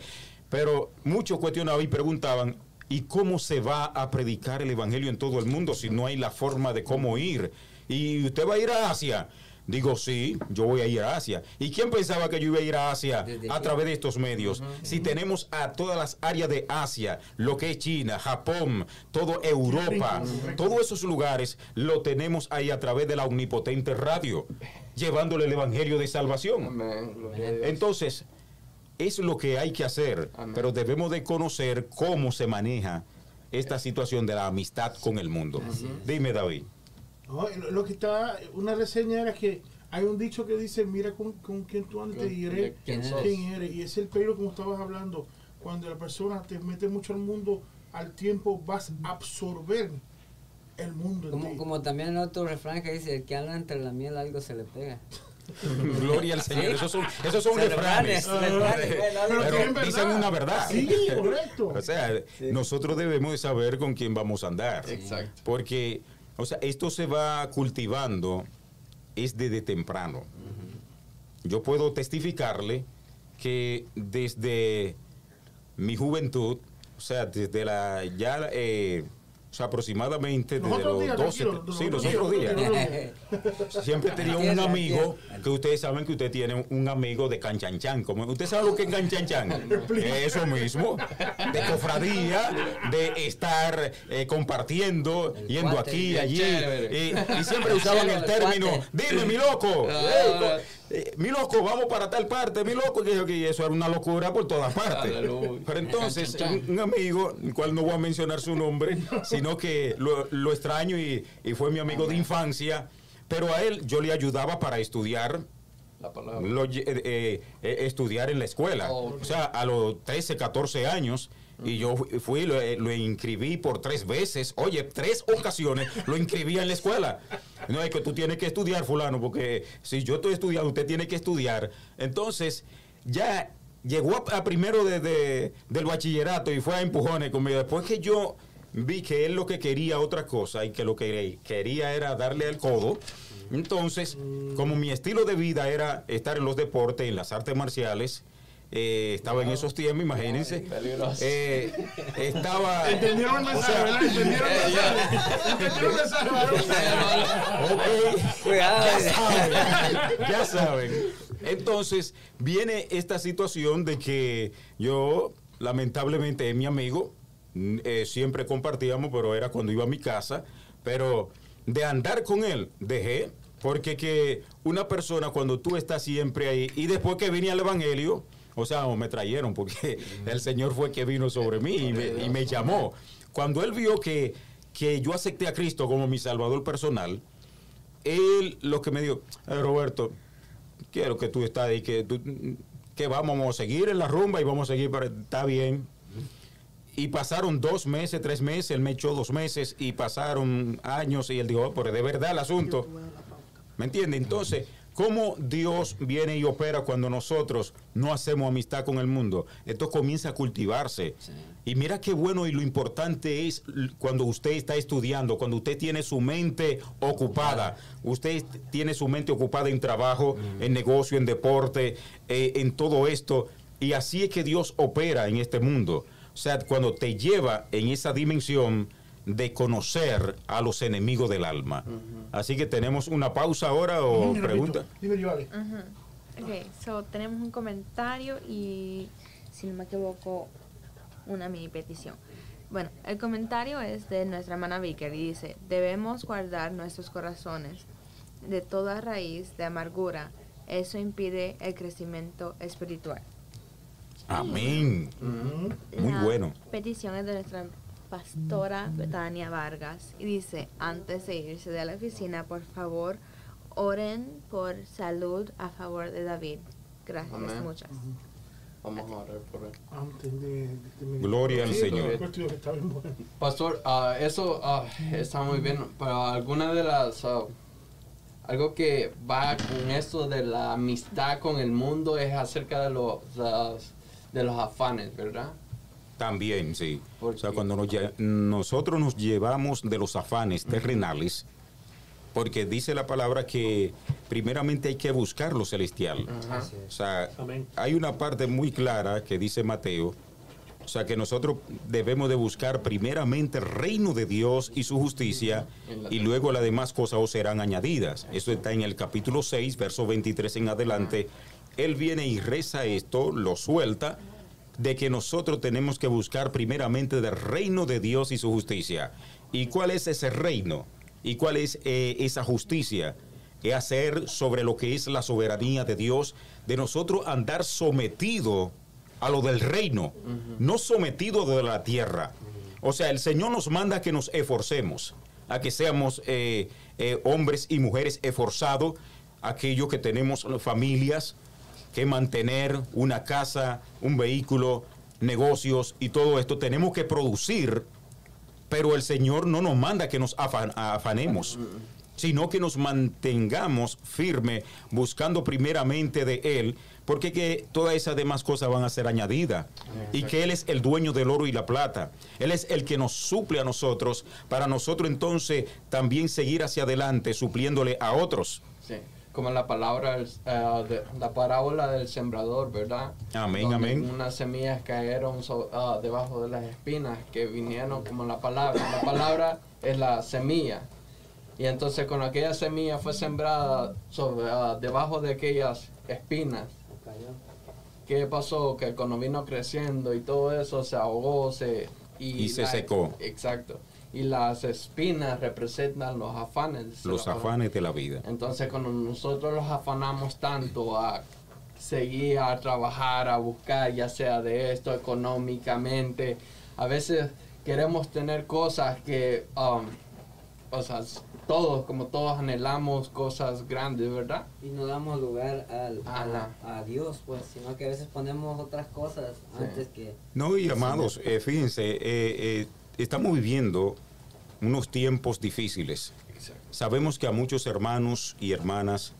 Pero muchos cuestionaban y preguntaban, ¿y cómo se va a predicar el Evangelio en todo el mundo si no hay la forma de cómo ir? ¿Y usted va a ir a Asia? Digo, sí, yo voy a ir a Asia. ¿Y quién pensaba que yo iba a ir a Asia ¿Desde a través de estos medios? Si tenemos a todas las áreas de Asia, lo que es China, Japón, todo Europa, todos esos lugares lo tenemos ahí a través de la omnipotente radio, llevándole el Evangelio de salvación. Entonces, es lo que hay que hacer, Amén. pero debemos de conocer cómo se maneja esta situación de la amistad con el mundo. Dime, David. No, lo, que está, una reseña era que hay un dicho que dice, mira con, con quién tú andas y de quién quién eres. Y es el peligro como estabas hablando. Cuando la persona te mete mucho al mundo, al tiempo vas a absorber el mundo en Como, ti. como también el otro refrán que dice, el que anda entre la miel algo se le pega. Gloria al Señor. Esos son, esos son refranes. Pero dicen una verdad. Sí, correcto. O sea, nosotros debemos de saber con quién vamos a andar. Exacto. Porque, o sea, esto se va cultivando es desde temprano. Yo puedo testificarle que desde mi juventud, o sea, desde la ya eh, o sea, aproximadamente Los desde los días, 12, tranquilo, sí, los otros días. los. Siempre tenía un amigo que ustedes saben que usted tiene un amigo de canchanchan. Como, ¿Usted sabe lo que es canchanchan? Eso mismo. De cofradía, de estar eh, compartiendo, El yendo cuate, aquí, allí. chévere. Y, y siempre usaban el El término, cuate. dime mi loco. Ah. eh, co- eh, mi loco, vamos para tal parte, mi loco, que, que eso era una locura por todas partes. Aleluya. Pero entonces, un, amigo, el cual no voy a mencionar su nombre, sino que lo, lo extraño y, y fue mi amigo de infancia, pero a él yo le ayudaba para estudiar, La palabra. lo eh, eh, estudiar en la escuela. Oh. O sea, a los 13, 14 años. Y yo fui- lo, eh, lo inscribí por tres veces. Oye, tres ocasiones lo inscribí en la escuela. No es que tú tienes que estudiar, fulano, porque si yo estoy estudiando, usted tiene que estudiar. Entonces, ya llegó a, primero de- del bachillerato y fue a empujones conmigo. Después que yo vi que él lo que quería otra cosa y que lo que quería era darle al codo. Entonces, como mi estilo de vida era estar en los deportes, en las artes marciales, eh, estaba en esos tiempos, imagínense. Peligroso. eh, estaba. Entendieron el o mensaje, sea, ¿verdad? Entendieron el mensaje. Entendieron el mensaje. Ya saben, ya saben. Entonces, viene esta situación de que yo, lamentablemente, es mi amigo, mm, eh, siempre compartíamos, pero era cuando iba a mi casa, pero de andar con él, dejé, porque que una persona cuando tú estás siempre ahí, y después que vine al Evangelio, o sea, me trajeron, porque el Señor fue que vino sobre mí y me, y me llamó. Cuando él vio que, que yo acepté a Cristo como mi Salvador personal, él lo que me dijo, "Eh, Roberto, quiero que tú estás ahí, que, tú- que vamos a seguir en la rumba y vamos a seguir para... Está bien. Y pasaron dos meses, tres meses, él me echó dos meses y pasaron años y él dijo, "Oh, pero de verdad el asunto. ¿Me entiende? Entonces, ¿cómo Dios viene y opera cuando nosotros no hacemos amistad con el mundo? Esto comienza a cultivarse. Y mira qué bueno y lo importante es cuando usted está estudiando, cuando usted tiene su mente ocupada, usted tiene su mente ocupada en trabajo, en negocio, en deporte, eh, en todo esto. Y así es que Dios opera en este mundo. O sea, cuando te lleva en esa dimensión de conocer a los enemigos del alma. Así que tenemos una pausa ahora o Dime, pregunta. Dime, yo, Ale. Ujú. Ok, so tenemos un comentario y, si no me equivoco, una mini petición. Bueno, el comentario es de nuestra hermana Vicker y dice, debemos guardar nuestros corazones de toda raíz de amargura. Eso impide el crecimiento espiritual. Amén. Mm. Muy La bueno. petición es de nuestra Pastora Betania Vargas. Y dice, antes de irse de la oficina, por favor, oren por salud a favor de David. Gracias, Amén. muchas. Vamos a orar por él. Antes de, de terminar. Gloria al Señor. Pastor, ah, eso ah, está muy bien, pero alguna de las... ah, algo que va con esto de la amistad con el mundo es acerca de los, de los afanes, ¿verdad? También, sí. ¿Por O sea, cuando nos nosotros nos llevamos de los afanes terrenales, porque dice la palabra que primeramente hay que buscar lo celestial. Ajá. O sea, Amén. hay una parte muy clara que dice Mateo, o sea, que nosotros debemos de buscar primeramente el reino de Dios y su justicia, y luego las demás cosas os serán añadidas. Eso está en el capítulo 6, verso 23 en adelante. Él viene y reza esto, lo suelta, de que nosotros tenemos que buscar primeramente del reino de Dios y su justicia. ¿Y cuál es ese reino? ¿Y cuál es eh, esa justicia? Es hacer sobre lo que es la soberanía de Dios, de nosotros andar sometido a lo del reino, no sometido de la tierra. O sea, el Señor nos manda que nos esforcemos, a que seamos eh, eh, hombres y mujeres esforzados, aquellos que tenemos familias, que mantener una casa, un vehículo, negocios y todo esto. Tenemos que producir, pero el Señor no nos manda que nos afan- afanemos, sino que nos mantengamos firme buscando primeramente de Él, porque que todas esas demás cosas van a ser añadidas. Y que Él es el dueño del oro y la plata. Él es el que nos suple a nosotros, para nosotros entonces también seguir hacia adelante, supliéndole a otros. Sí. Como la palabra, eh, de- la parábola del sembrador, ¿verdad? Amén, Donde amén. Unas semillas cayeron so- ah, debajo de las espinas que vinieron como la palabra. La palabra es la semilla. Y entonces con aquella semilla fue sembrada sobre, ah, debajo de aquellas espinas. ¿Qué pasó? Que cuando vino creciendo y todo eso se ahogó se, Y se secó. Exacto. Y las espinas representan los afanes. Los afanes de la vida. Entonces cuando nosotros los afanamos tanto a seguir a trabajar, a buscar, ya sea de esto económicamente, a veces queremos tener cosas que, um, o sea, todos, como todos anhelamos cosas grandes, ¿verdad? Y no damos lugar al, a, a Dios, pues, sino que a veces ponemos otras cosas Sí. antes que... No, y amados, eh, fíjense, eh, eh, estamos viviendo unos tiempos difíciles. Sabemos que a muchos hermanos y hermanas,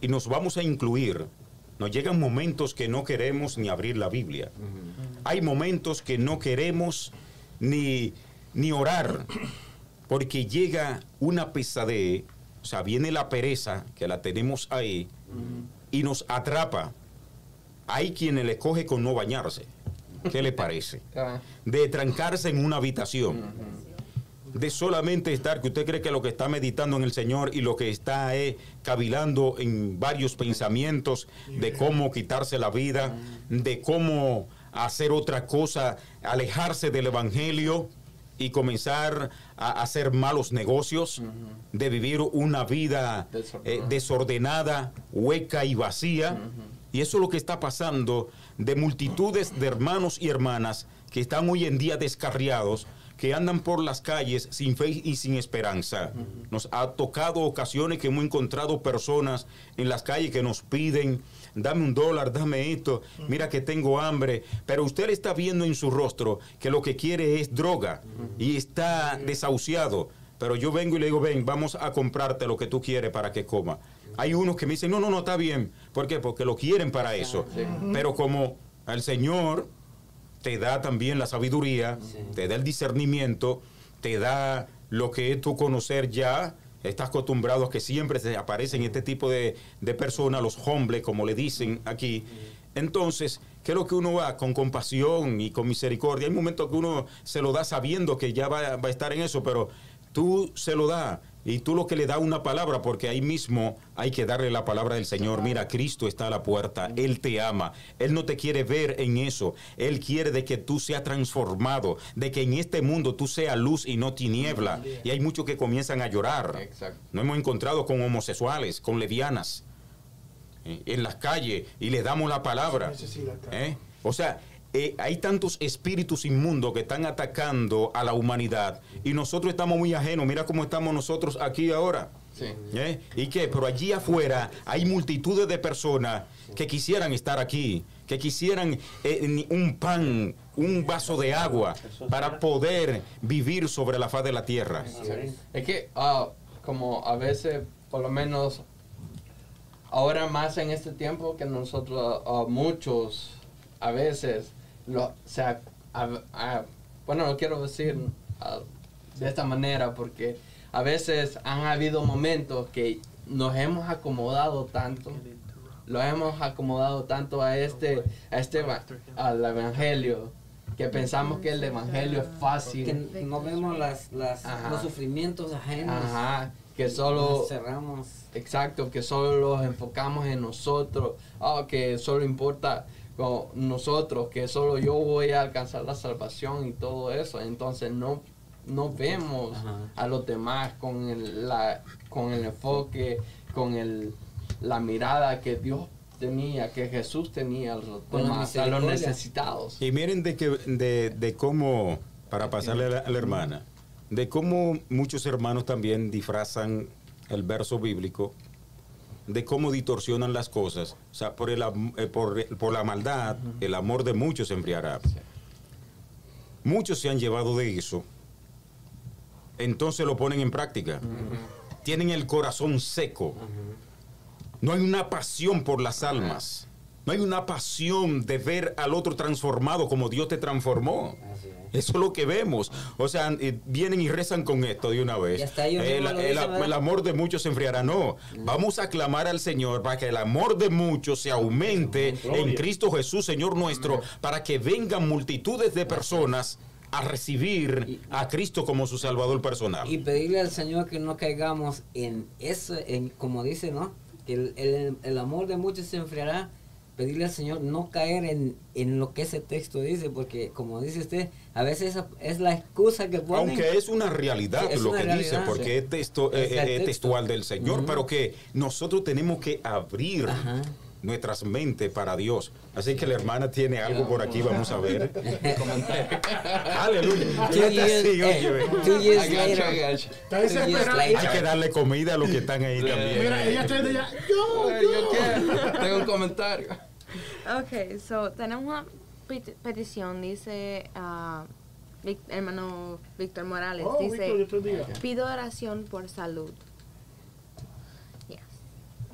y nos vamos a incluir, nos llegan momentos que no queremos ni abrir la Biblia. Hay momentos que no queremos ni, ni orar, porque llega una pesadez, o sea, viene la pereza, que la tenemos ahí, y nos atrapa. Hay quienes le coge con no bañarse. ¿Qué le parece? Ah, De trancarse en una habitación. De solamente estar, que usted cree que lo que está meditando en el Señor y lo que está es cavilando en varios pensamientos de cómo quitarse la vida, de cómo hacer otra cosa, alejarse del Evangelio y comenzar a hacer malos negocios, de vivir una vida eh, Desordenada. desordenada, hueca y vacía. Y eso es lo que está pasando de multitudes de hermanos y hermanas que están hoy en día descarriados, que andan por las calles sin fe y sin esperanza. Nos ha tocado ocasiones que hemos encontrado personas en las calles que nos piden, dame un dólar, dame esto, mira que tengo hambre, pero usted está viendo en su rostro que lo que quiere es droga y está desahuciado. Pero yo vengo y le digo, ven, vamos a comprarte lo que tú quieres para que coma. Hay unos que me dicen, no, no, no, está bien. ¿Por qué? Porque lo quieren para eso. Pero como el Señor te da también la sabiduría, te da el discernimiento, te da lo que es tu conocer ya. Estás acostumbrado a que siempre se aparecen este tipo de, de personas, los hombres, como le dicen aquí. Entonces, ¿qué es lo que uno va? Con compasión y con misericordia. Hay momentos que uno se lo da sabiendo que ya va, va a estar en eso, pero tú se lo das y tú lo que le da una palabra, porque ahí mismo hay que darle la palabra del Señor. Mira, Cristo está a la puerta, Él te ama, Él no te quiere ver en eso, Él quiere de que tú seas transformado, de que en este mundo tú seas luz y no tiniebla. Y hay muchos que comienzan a llorar. Exacto. No hemos encontrado con homosexuales, con levianas, eh, en las calles y les damos la palabra. ¿eh? O sea, eh, hay tantos espíritus inmundos que están atacando a la humanidad y nosotros estamos muy ajenos. Mira cómo estamos nosotros aquí ahora. Sí. ¿Eh? ¿Y qué? Pero allí afuera hay multitudes de personas que quisieran estar aquí, que quisieran eh, un pan, un vaso de agua para poder vivir sobre la faz de la tierra. Es que, ah, como a veces, por lo menos, ahora más en este tiempo que nosotros, ah, muchos, a veces, lo, se a- a- bueno, lo quiero decir de esta manera porque a veces han habido momentos que nos hemos acomodado tanto, lo hemos acomodado tanto a este, a este, al evangelio, que pensamos que el evangelio es fácil. Que no vemos las, las, los sufrimientos ajenos. Ajá, que solo Nos cerramos. Exacto, que solo los enfocamos en nosotros, ah, que solo importa con nosotros, que solo yo voy a alcanzar la salvación y todo eso. Entonces no, no vemos Ajá. a los demás con el, la, con el enfoque, con el, la mirada que Dios tenía, que Jesús tenía a los a necesitados. Y miren de, que, de, de cómo, para pasarle a la, a la hermana, de cómo muchos hermanos también disfrazan el verso bíblico, de cómo distorsionan las cosas. O sea, por, el, eh, por, por la maldad, el amor de muchos se enfriará. Muchos se han llevado de eso, entonces lo ponen en práctica. Tienen el corazón seco. No hay una pasión por las almas. No hay una pasión de ver al otro transformado como Dios te transformó. Así es. Eso es lo que vemos. O sea, vienen y rezan con esto de una vez. El, amor de muchos se enfriará. No, vamos a clamar al Señor para que el amor de muchos se aumente en Cristo Jesús, Señor nuestro, para que vengan multitudes de personas a recibir a Cristo como su Salvador personal. Y pedirle al Señor que no caigamos en eso, en, como dice, ¿no? Que el, el- el amor de muchos se enfriará. Pedirle al Señor no caer en, en lo que ese texto dice, porque como dice usted, a veces es la excusa que ponen. Aunque es una realidad Sí, es lo una que dice, realidad, porque sí. es, texto, Es eh, eh, texto. textual del Señor, Ujú. pero que nosotros tenemos que abrir Ajá. nuestras mentes para Dios. Así que la hermana tiene algo por aquí, vamos a ver. Aleluya. Eh. Hay que darle comida a los que están ahí también. Mira, ella está. Yo, yo. Tengo un comentario. Ok, so tenemos una peti- petición, dice Vic- hermano Víctor Morales, Oh, dice, pido oración por salud. Yes.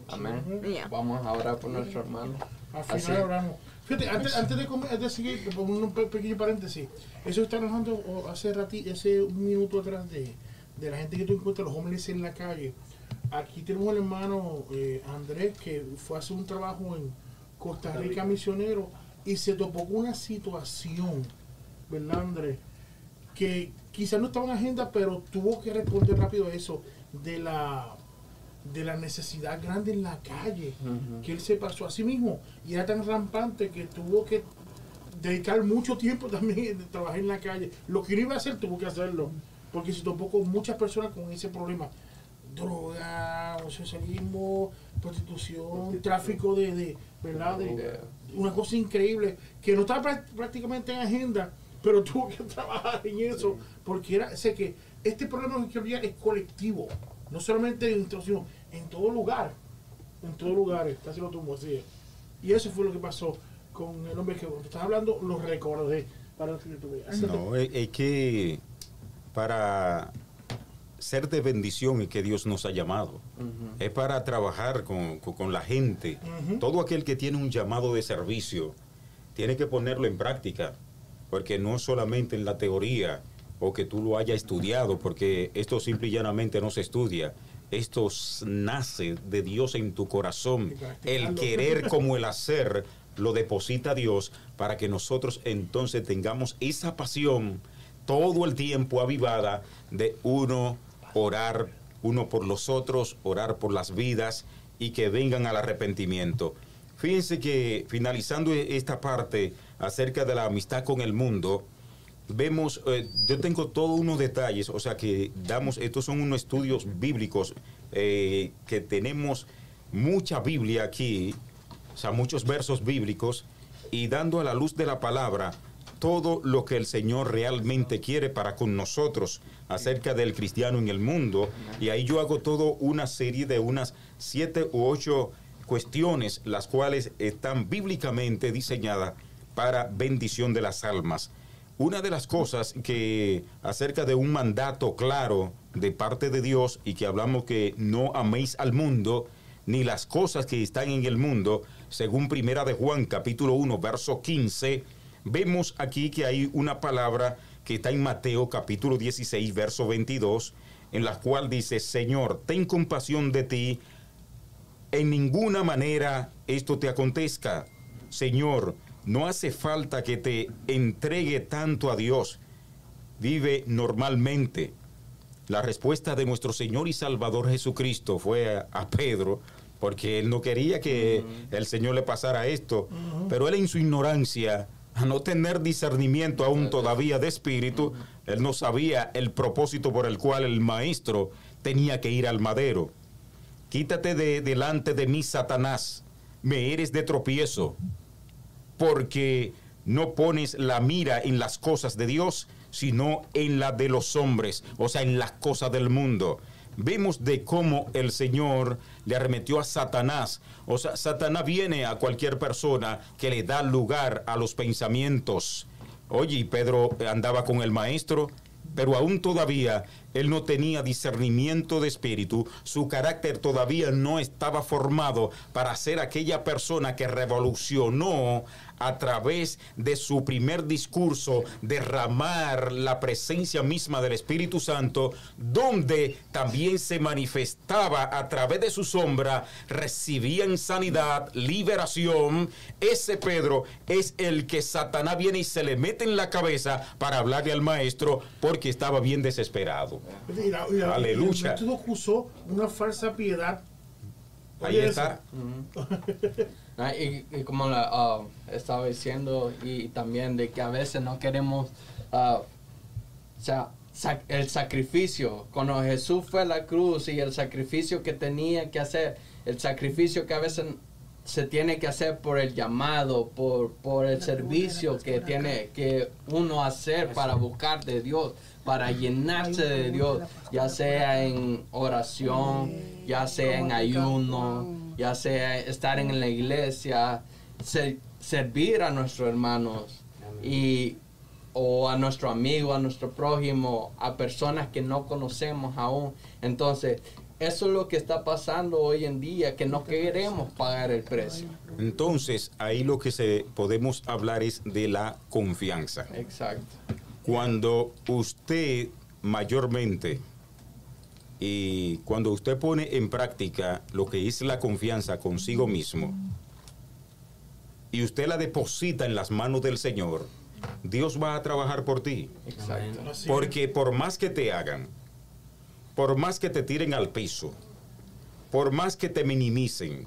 Amén. Yeah. Vamos a orar por nuestro hermano. Al Así. final hablamos. Fíjate, antes, antes de, comer- de seguir, un pe- pequeño paréntesis. Eso está hablando hace ratito, hace un minuto atrás de, de la gente que tú encuentras, los homeless en la calle. Aquí tenemos al hermano eh, Andrés que fue a hacer un trabajo en Costa Rica misionero y se topó con una situación, ¿verdad Andrés? Que quizás no estaba en agenda, pero tuvo que responder rápido a eso de la de la necesidad grande en la calle que él se pasó a sí mismo y era tan rampante que tuvo que dedicar mucho tiempo también de trabajar en la calle. Lo que no iba a hacer tuvo que hacerlo porque se topó con muchas personas con ese problema. Droga, homosexualismo, prostitución, tráfico de, de ¿verdad? De, una cosa increíble que no estaba prá- prácticamente en agenda, pero tuvo que trabajar en eso porque era, sé que este problema en teoría es colectivo, no solamente en sino en todo lugar, en todo lugar, casi lo tuvo así. es. Y eso fue lo que pasó con el hombre que cuando estás hablando lo recordé para que tú veas. No, es, es que para ser de bendición y que Dios nos ha llamado. Es para trabajar con, con- con la gente. Todo aquel que tiene un llamado de servicio tiene que ponerlo en práctica, porque no solamente en la teoría o que tú lo hayas estudiado, porque esto simple y llanamente no se estudia. Esto nace de Dios en tu corazón. El querer como el hacer lo deposita Dios para que nosotros entonces tengamos esa pasión todo el tiempo avivada de uno orar uno por los otros, orar por las vidas y que vengan al arrepentimiento. Fíjense que finalizando e- esta parte acerca de la amistad con el mundo, vemos, eh, yo tengo todos unos detalles, o sea que damos, estos son unos estudios bíblicos eh, que tenemos mucha Biblia aquí, o sea, muchos versos bíblicos y dando a la luz de la palabra todo lo que el Señor realmente quiere para con nosotros acerca del cristiano en el mundo. Y ahí yo hago todo una serie de unas siete u ocho cuestiones, las cuales están bíblicamente diseñadas para bendición de las almas. Una de las cosas que acerca de un mandato claro de parte de Dios y que hablamos que no améis al mundo ni las cosas que están en el mundo, según Primera de Juan capítulo 1 verso 15, vemos aquí que hay una palabra que está en Mateo capítulo 16 verso 22, en la cual dice, Señor, ten compasión de ti, en ninguna manera esto te acontezca. Señor, no hace falta que te entregue tanto a Dios. Vive normalmente. La respuesta de nuestro Señor y Salvador Jesucristo fue a, a Pedro, porque él no quería que el Señor le pasara esto, pero él en su ignorancia, a no tener discernimiento aún todavía de espíritu, él no sabía el propósito por el cual el maestro tenía que ir al madero. Quítate de delante de mí, Satanás, me eres de tropiezo, porque no pones la mira en las cosas de Dios, sino en la de los hombres, o sea, en las cosas del mundo. Vemos de cómo el Señor le arremetió a Satanás. O sea, Satanás viene a cualquier persona que le da lugar a los pensamientos. Oye, Pedro andaba con el maestro, pero aún todavía él no tenía discernimiento de espíritu, su carácter todavía no estaba formado para ser aquella persona que revolucionó a través de su primer discurso derramar la presencia misma del Espíritu Santo, donde también se manifestaba a través de su sombra, recibían sanidad, liberación. Ese Pedro es el que Satanás viene y se le mete en la cabeza para hablarle al maestro porque estaba bien desesperado. Y la- y la- Aleluya. y el método usó una falsa piedad. Ahí está. Ah, Y, y como la, ah, estaba diciendo, y también de que a veces no queremos, ah, o sea, sac- el sacrificio, cuando Jesús fue a la cruz y el sacrificio que tenía que hacer, el sacrificio que a veces se tiene que hacer por el llamado, por, por el servicio que tiene que uno hacer para buscar de Dios, para llenarse de Dios, ya sea en oración, ya sea en ayuno, ya sea estar en la iglesia, ser- servir a nuestros hermanos y o a nuestro amigo, a nuestro prójimo, a personas que no conocemos aún. Entonces, eso es lo que está pasando hoy en día, que no queremos pagar el precio. Entonces, ahí lo que se podemos hablar es de la confianza. Exacto. Cuando usted mayormente y cuando usted pone en práctica lo que es la confianza consigo mismo y usted la deposita en las manos del Señor, Dios va a trabajar por ti. Exacto. Porque por más que te hagan, por más que te tiren al piso, por más que te minimicen,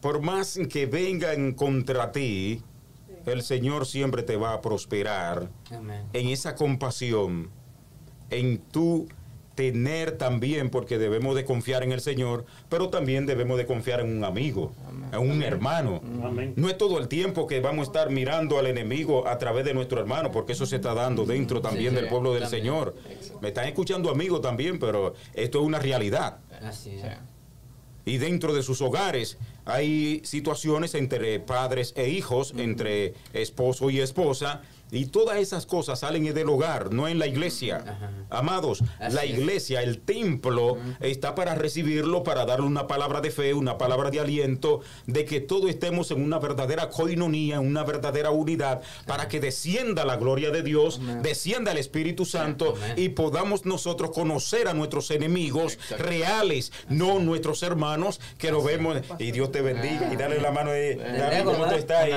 por más que vengan contra ti, el Señor siempre te va a prosperar Amén. en esa compasión, en tu tener también, porque debemos de confiar en el Señor, pero también debemos de confiar en un amigo, en un hermano. Amén. No es todo el tiempo que vamos a estar mirando al enemigo a través de nuestro hermano, porque eso se está dando dentro también Sí, del pueblo del también. Señor. Exacto. Me están escuchando amigos también, pero esto es una realidad. Así es. Y dentro de sus hogares hay situaciones entre padres e hijos, entre esposo y esposa, y todas esas cosas salen del hogar, no en la iglesia. Ajá. Amados, Así la es. iglesia, el templo, está para recibirlo, para darle una palabra de fe, una palabra de aliento, de que todos estemos en una verdadera coinonía, en una verdadera unidad, para que descienda la gloria de Dios, descienda el Espíritu Santo y podamos nosotros conocer a nuestros enemigos reales, no nuestros hermanos que lo vemos. Y Dios te bendiga y dale la mano de David, ¿cómo tú estás.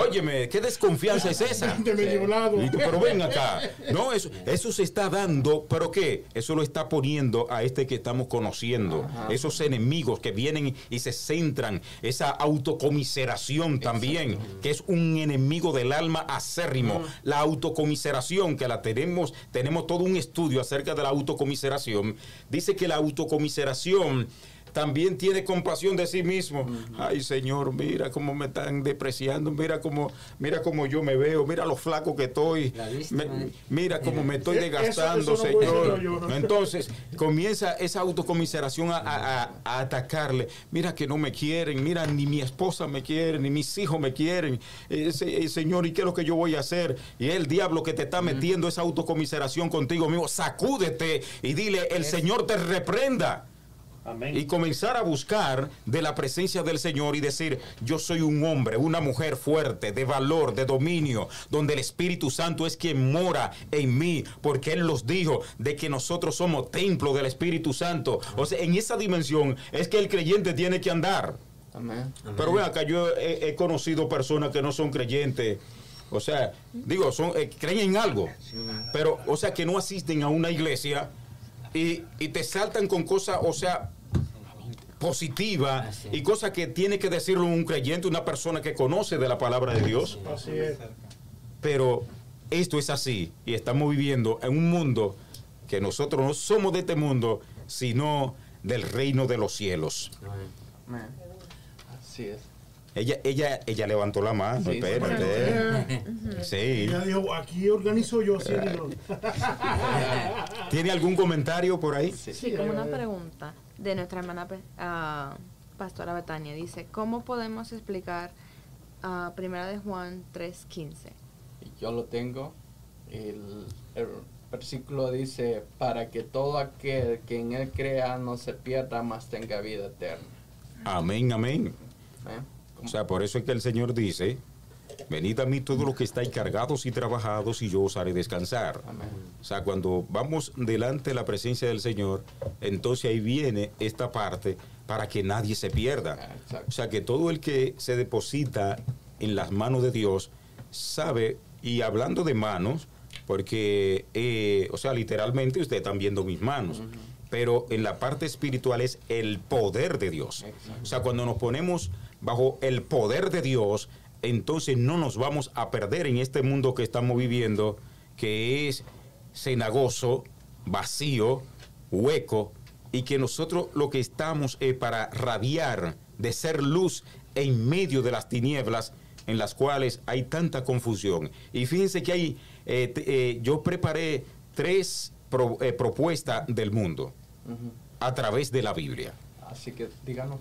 Óyeme, ¿qué desconfianza es esa? De medio lado. Y tú, pero ven acá. No, eso, eso se está dando, pero ¿qué? Eso lo está poniendo a este que estamos conociendo. Esos enemigos que vienen y se centran, esa autocomiseración también, que es un enemigo del alma acérrimo. La autocomiseración, que la tenemos, tenemos todo un estudio acerca de la autocomiseración, dice que la autocomiseración también tiene compasión de sí mismo. Ay, Señor, mira cómo me están despreciando, mira cómo, mira cómo yo me veo, mira lo flaco que estoy, vista, me- mira cómo me estoy Eso- desgastando, eso no puede Señor. Entonces comienza esa autocomiseración a, a- a- a atacarle. Mira que no me quieren, mira, ni mi esposa me quiere, ni mis hijos me quieren. Eh, eh, señor, ¿y qué es lo que yo voy a hacer? Y el diablo que te está metiendo esa autocomiseración contigo mismo, sacúdete y dile, el Señor te reprenda Amén. y comenzar a buscar de la presencia del Señor y decir, yo soy un hombre, una mujer fuerte, de valor, de dominio, donde el Espíritu Santo es quien mora en mí, porque Él los dijo de que nosotros somos templo del Espíritu Santo. O sea, en esa dimensión es que el creyente tiene que andar. Amén. Pero ven acá, yo he, he conocido personas que no son creyentes. O sea, digo, son, eh, creen en algo, pero, o sea, que no asisten a una iglesia y, y te saltan con cosas, o sea, positivas Así. y cosas que tiene que decirlo un creyente, una persona que conoce de la palabra de Dios. Así es. Pero esto es así y estamos viviendo en un mundo que nosotros no somos de este mundo, sino del reino de los cielos. Amén. Así es. Ella, ella, ella levantó la mano, Sí, espérate. Sí. ella dijo, aquí organizo yo, así. ¿Tiene algún comentario por ahí? Sí. Sí, como una pregunta de nuestra hermana ah, Pastora Betania. Dice, ¿cómo podemos explicar ah, Primera de Juan 3.15? Yo lo tengo. El, el versículo dice, para que todo aquel que en él crea no se pierda, más tenga vida eterna. Amén, amén. ¿Eh? O sea, por eso es que el Señor dice, venid a mí todos los que estáis cargados y trabajados y yo os haré descansar. Amén. O sea, cuando vamos delante de la presencia del Señor, entonces ahí viene esta parte para que nadie se pierda. Ah. O sea, que todo el que se deposita en las manos de Dios sabe, y hablando de manos, porque, eh, o sea, literalmente ustedes están viendo mis manos, pero en la parte espiritual es el poder de Dios. Exacto. O sea, cuando nos ponemos bajo el poder de Dios, entonces no nos vamos a perder en este mundo que estamos viviendo, que es cenagoso, vacío, hueco, y que nosotros lo que estamos es para radiar, de ser luz en medio de las tinieblas en las cuales hay tanta confusión. Y fíjense que hay, eh, eh, yo preparé tres pro- eh, propuestas del mundo a través de la Biblia. Así que díganos.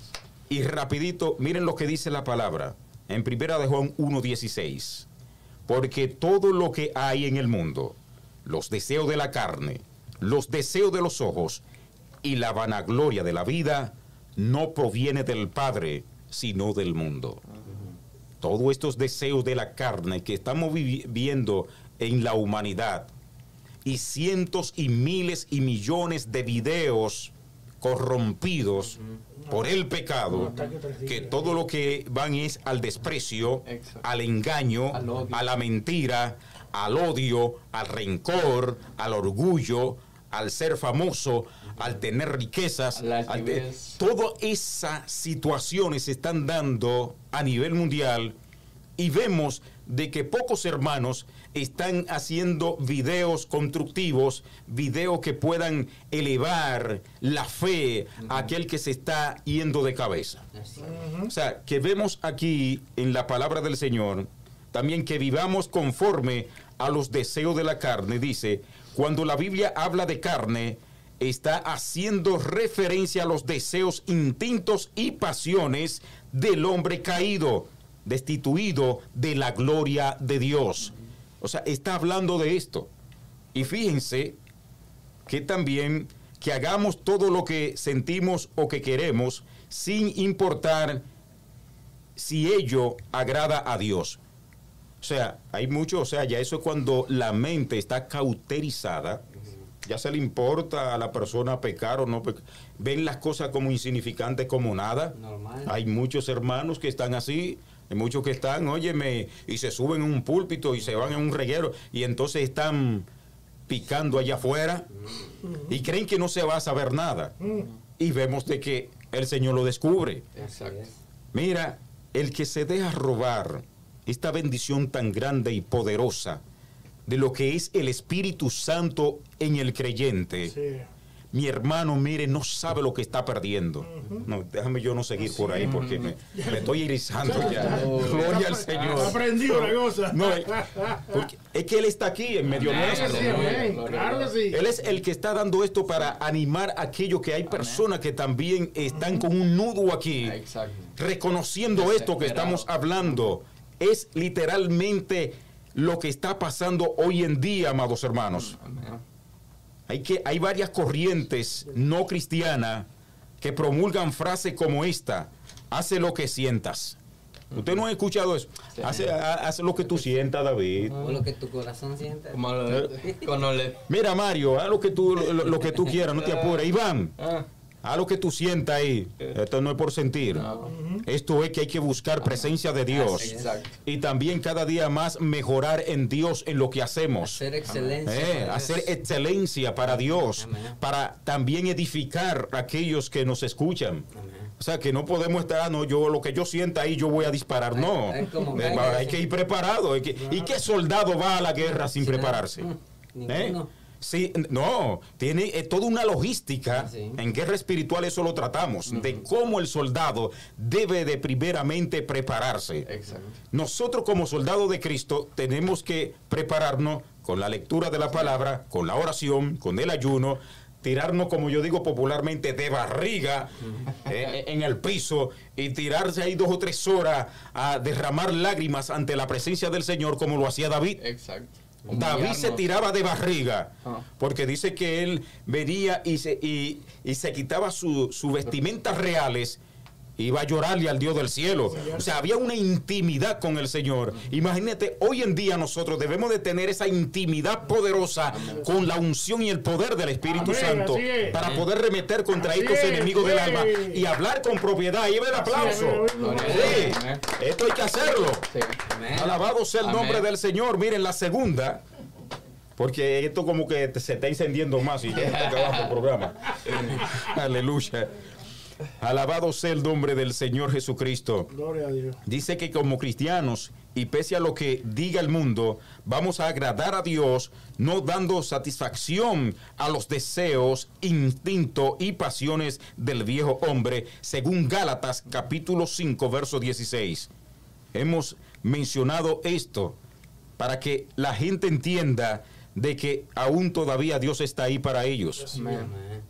Y rapidito, miren lo que dice la palabra en Primera de Juan 1:16. Porque todo lo que hay en el mundo, los deseos de la carne, los deseos de los ojos y la vanagloria de la vida, no proviene del Padre, sino del mundo. Todos estos deseos de la carne que estamos vivi- viendo en la humanidad y cientos y miles y millones de videos corrompidos por el pecado, que todo lo que van es al desprecio, al engaño, a la mentira, al odio, al rencor, al orgullo, al ser famoso, al tener riquezas, al te- todas esas situaciones se están dando a nivel mundial y vemos de que pocos hermanos están haciendo videos constructivos, videos que puedan elevar la fe a aquel que se está yendo de cabeza. O sea, que vemos aquí en la palabra del Señor, también que vivamos conforme a los deseos de la carne. Dice, cuando la Biblia habla de carne, está haciendo referencia a los deseos, instintos y pasiones del hombre caído, destituido de la gloria de Dios. O sea, está hablando de esto. Y fíjense que también que hagamos todo lo que sentimos o que queremos sin importar si ello agrada a Dios. O sea, hay mucho, o sea, ya eso es cuando la mente está cauterizada, ya se le importa a la persona pecar o no pecar. Ven las cosas como insignificantes, como nada. Normal. Hay muchos hermanos que están así, hay muchos que están, óyeme, y se suben en un púlpito y se van en un reguero y entonces están picando allá afuera y creen que no se va a saber nada. Y vemos de que el Señor lo descubre. Exacto. Mira, el que se deja robar esta bendición tan grande y poderosa de lo que es el Espíritu Santo en el creyente, Sí. Mi hermano, mire, no sabe lo que está perdiendo. No, déjame yo no seguir por ahí porque me, me estoy erizando ya. Gloria al Señor. Aprendió la cosa. No, es que Él está aquí en medio nuestro. Él es el que está dando esto para animar a aquello que hay personas que también están con un nudo aquí, reconociendo esto que estamos hablando. Es literalmente lo que está pasando hoy en día, amados hermanos. Amén. Hay, que, hay varias corrientes no cristianas que promulgan frases como esta, hace lo que sientas. Usted no ha escuchado eso. Sí. Hace, ha- hace lo que tú sientas, David. O lo que tu corazón sienta. Como lo- cuando le... Mira, Mario, haz lo que tú, lo, lo que tú quieras, no te apures. Iván, Ah, haz lo que tú sientas ahí. Esto no es por sentir. no. Esto es que hay que buscar presencia de Dios. Exacto. Y también cada día más mejorar en Dios en lo que hacemos. Hacer excelencia. Eh, para Dios. hacer excelencia para Dios, Amén. para también edificar a aquellos que nos escuchan. Amén. O sea, que no podemos estar, ah, no, yo lo que yo sienta ahí yo voy a disparar. No, hay Eh, hay que- ir preparado. hay que- ¿Y qué soldado va a la guerra sin prepararse? mm, ¿Eh? Sí, no, tiene eh, toda una logística. Sí. En guerra espiritual eso lo tratamos, de cómo el soldado debe de primeramente prepararse. Exacto. Nosotros como soldados de Cristo tenemos que prepararnos con la lectura de la palabra, con la oración, con el ayuno, tirarnos, como yo digo popularmente, de barriga eh, en el piso y tirarse ahí dos o tres horas a derramar lágrimas ante la presencia del Señor como lo hacía David. Exacto. David se tiraba de barriga Ah. porque dice que él venía y se, y, y se quitaba su- sus vestimentas reales. Iba a llorarle al Dios del cielo. O sea, había una intimidad con el Señor. Imagínate, hoy en día nosotros debemos de tener esa intimidad poderosa con la unción y el poder del Espíritu Amén, Santo es. para poder remeter contra Así estos es, enemigos del alma y hablar con propiedad. Y el aplauso. Sí, esto hay que hacerlo. Alabado sea el nombre del Señor. Miren, la segunda, porque esto como que se está encendiendo más y ya está acabando el programa. Aleluya. Alabado sea el nombre del Señor Jesucristo. Gloria a Dios. Dice que como cristianos, y pese a lo que diga el mundo, vamos a agradar a Dios, no dando satisfacción a los deseos, instintos y pasiones del viejo hombre, según Gálatas capítulo 5, verso 16. Hemos mencionado esto para que la gente entienda de que aún todavía Dios está ahí para ellos. Amén.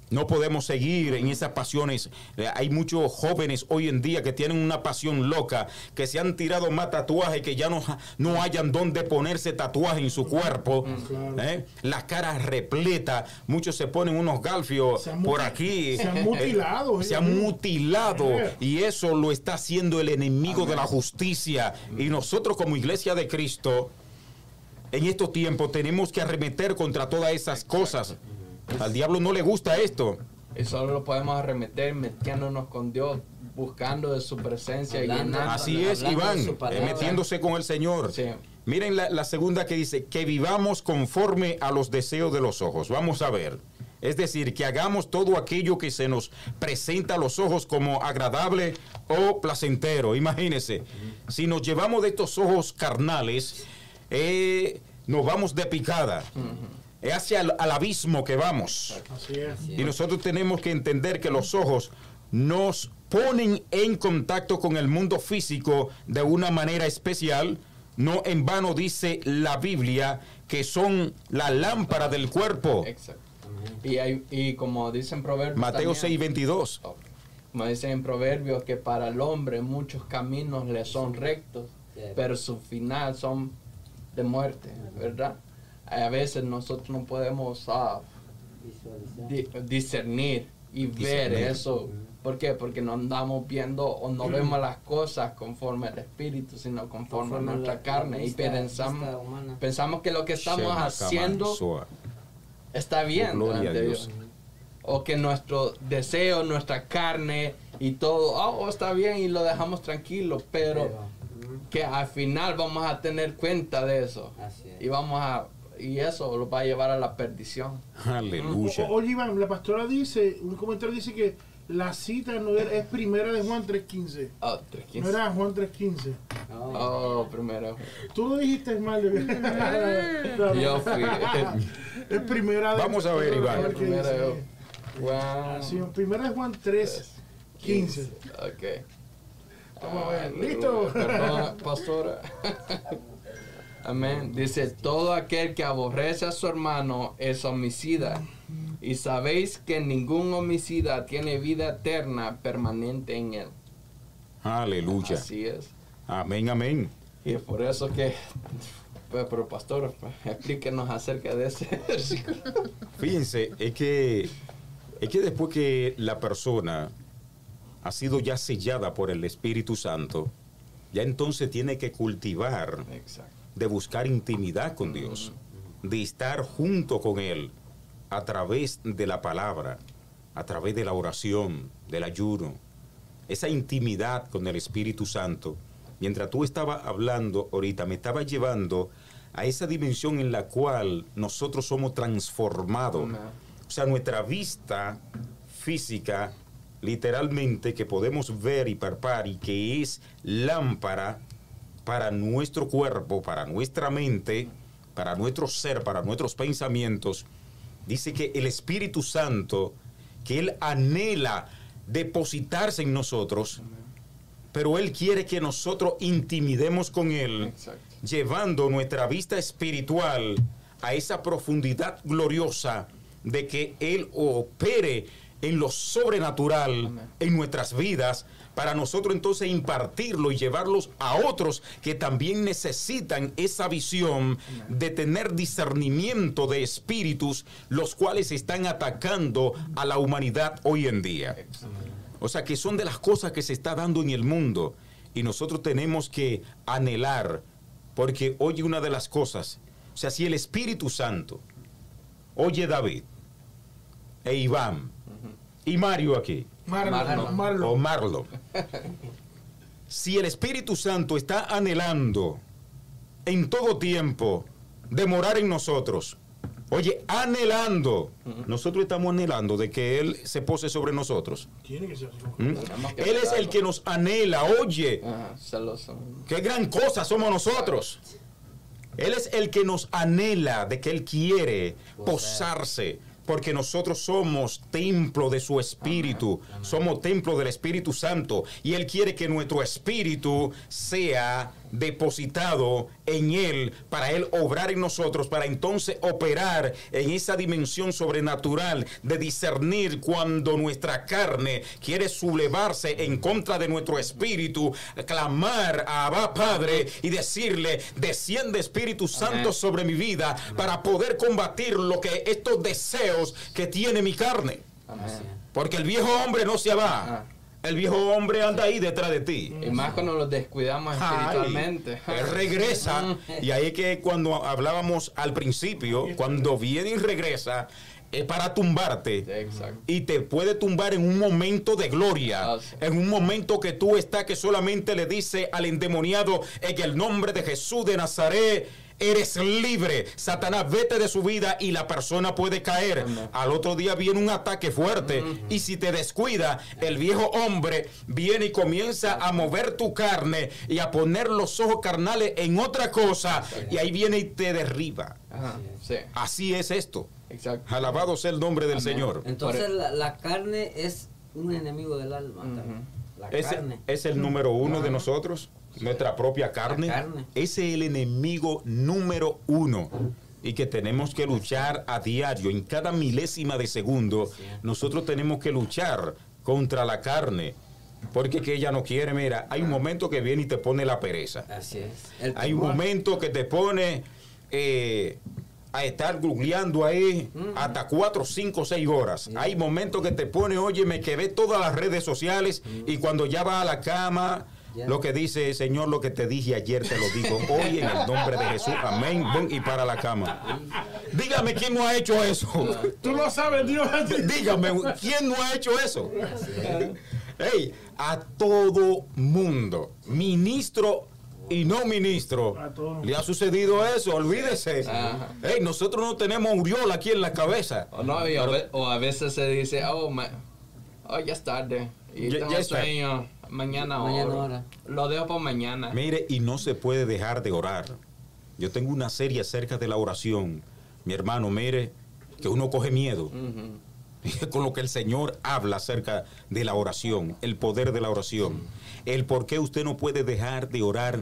No podemos seguir en esas pasiones. Eh, Hay muchos jóvenes hoy en día que tienen una pasión loca, que se han tirado más tatuajes, que ya no, no hayan dónde ponerse tatuajes en su cuerpo. Claro. ¿eh? La cara repleta. Muchos se ponen unos galfios Se por aquí. se han Eh, mutilado, se ellos han mutilado. Eh. Y eso lo está haciendo el enemigo de la justicia. Y nosotros como iglesia de Cristo, en estos tiempos tenemos que arremeter contra todas esas cosas. Al diablo no le gusta esto. Y solo lo podemos arremeter metiéndonos con Dios, buscando de su presencia y Hablando. llenando. Así es, Iván, eh, metiéndose con el Señor. Sí. Miren la, la segunda que dice, que vivamos conforme a los deseos de los ojos. Vamos a ver. Es decir, que hagamos todo aquello que se nos presenta a los ojos como agradable o placentero. Imagínense, si nos llevamos de estos ojos carnales, eh, nos vamos de picada. Es hacia el al abismo que vamos. Así es. Y nosotros tenemos que entender que los ojos nos ponen en contacto con el mundo físico de una manera especial. No en vano dice la Biblia que son la lámpara del cuerpo. Exacto. Y, hay, y como dicen proverbios. Mateo también- 6, 22. Ok. Como dicen en Proverbios que para el hombre muchos caminos le son rectos, pero su final son de muerte, ¿verdad? A veces nosotros no podemos ah, di- discernir y ver eso. ¿Por qué? Porque no andamos viendo o no vemos las cosas conforme al espíritu, sino conforme, a nuestra la- carne. la y pensamos, pensamos que lo que estamos haciendo está bien Gloria a delante de Dios. Dios. O que nuestro deseo, nuestra carne y todo, oh, está bien y lo dejamos tranquilo, pero Pero, que al final vamos a tener cuenta de eso. mm, así es. Y vamos a y eso lo va a llevar a la perdición. Aleluya. O- Oye, Iván, la pastora dice, un comentario dice que la cita no era, es primera de Juan 3.15. Oh, 3.15. No era Juan 3.15. No, Oh, primero. Tú lo dijiste mal. de- Yo fui. Es primera de Vamos a ver, Iván. Primera yo. Juan. Así, primera de Juan 3, 15. Ok. Vamos a ver. ¿listo? Perdón, pastora. Amén. Dice, todo aquel que aborrece a su hermano es homicida. Y sabéis que ningún homicida tiene vida eterna permanente en él. Aleluya. Así es. Amén, amén. Y es por eso que, pues, pero pastor, pues, explíquenos acerca de ese versículo. Fíjense, es que, es que después que la persona ha sido ya sellada por el Espíritu Santo, ya entonces tiene que cultivar Exacto. De buscar intimidad con Dios, de estar junto con Él a través de la palabra, a través de la oración, del ayuno. Esa intimidad con el Espíritu Santo, mientras tú estabas hablando ahorita, me estaba llevando a esa dimensión en la cual nosotros somos transformados. O sea, nuestra vista física, literalmente, que podemos ver y palpar y que es lámpara para nuestro cuerpo, para nuestra mente, para nuestro ser, para nuestros pensamientos, dice que el Espíritu Santo, que Él anhela depositarse en nosotros, pero Él quiere que nosotros intimidemos con Él, Exacto. llevando nuestra vista espiritual a esa profundidad gloriosa de que Él opere en lo sobrenatural Amén. en nuestras vidas para nosotros entonces impartirlo y llevarlos a otros que también necesitan esa visión de tener discernimiento de espíritus los cuales están atacando a la humanidad hoy en día. O sea, que son de las cosas que se está dando en el mundo y nosotros tenemos que anhelar, porque oye una de las cosas, o sea, si el Espíritu Santo, oye David, e Iván, y Mario aquí, Marlon, Marlon. Marlon. o Marlon, si el Espíritu Santo está anhelando en todo tiempo de morar en nosotros, oye, anhelando, nosotros estamos anhelando de que Él se pose sobre nosotros. Tiene que ser así. ¿Mm? Él es el que nos anhela, oye, celoso. qué gran cosa somos nosotros. Él es el que nos anhela, de que Él quiere posarse, porque nosotros somos templo de su Espíritu, somos templo del Espíritu Santo, y Él quiere que nuestro espíritu sea depositado en Él, para Él obrar en nosotros, para entonces operar en esa dimensión sobrenatural de discernir cuando nuestra carne quiere sublevarse en contra de nuestro espíritu, clamar a Abba Padre y decirle, desciende Espíritu Santo Amén. sobre mi vida para poder combatir lo que estos deseos que tiene mi carne. Amén. Porque el viejo hombre no se va. El viejo hombre anda ahí detrás de ti. Y más cuando los descuidamos Ay, espiritualmente. él regresa y ahí es que cuando hablábamos al principio, cuando viene y regresa, es para tumbarte. Exacto. Y te puede tumbar en un momento de gloria, Ah, en un momento que tú estás que solamente le dice al endemoniado en el nombre de Jesús de Nazaret. Eres libre, Satanás, vete de su vida y la persona puede caer. Al otro día viene un ataque fuerte y si te descuida, el viejo hombre viene y comienza a mover tu carne y a poner los ojos carnales en otra cosa y ahí viene y te derriba. Ajá, sí, Así es esto. exacto. Alabado sea el nombre del Amén. Señor. Entonces la, la carne es un enemigo del alma. La Ese carne. es el número uno de nosotros, nuestra propia carne. carne. Ese es el enemigo número uno. Y que tenemos que luchar a diario, en cada milésima de segundo, nosotros tenemos que luchar contra la carne. Porque que ella no quiere, mira, hay un momento que viene y te pone la pereza. Así es. El Hay un momento que te pone eh, a estar googleando ahí hasta cuatro, cinco, seis horas. Hay momentos que te pone, oye, me que ve todas las redes sociales y cuando ya va a la cama, Lo que dice, Señor, lo que te dije ayer te lo digo hoy en el nombre de Jesús. Amén. Ven y para la cama. Dígame quién no ha hecho eso. Tú lo sabes, Dios. Dígame, ¿quién no ha hecho eso? Hey, a todo mundo, ministro y no ministro, le ha sucedido eso, olvídese. Hey, nosotros no tenemos aureola aquí en la cabeza. O, no, y a ve- o a veces se dice, oh, ma- oh, ya es tarde. Y Ya- tengo ya es tarde. Mañana, Mañana oro. Lo dejo para mañana. Mire, y no se puede dejar de orar. Yo tengo una serie acerca de la oración. Mi hermano, mire, que uno coge miedo. Con lo que el Señor habla acerca de la oración, el poder de la oración, el por qué usted no puede dejar de orar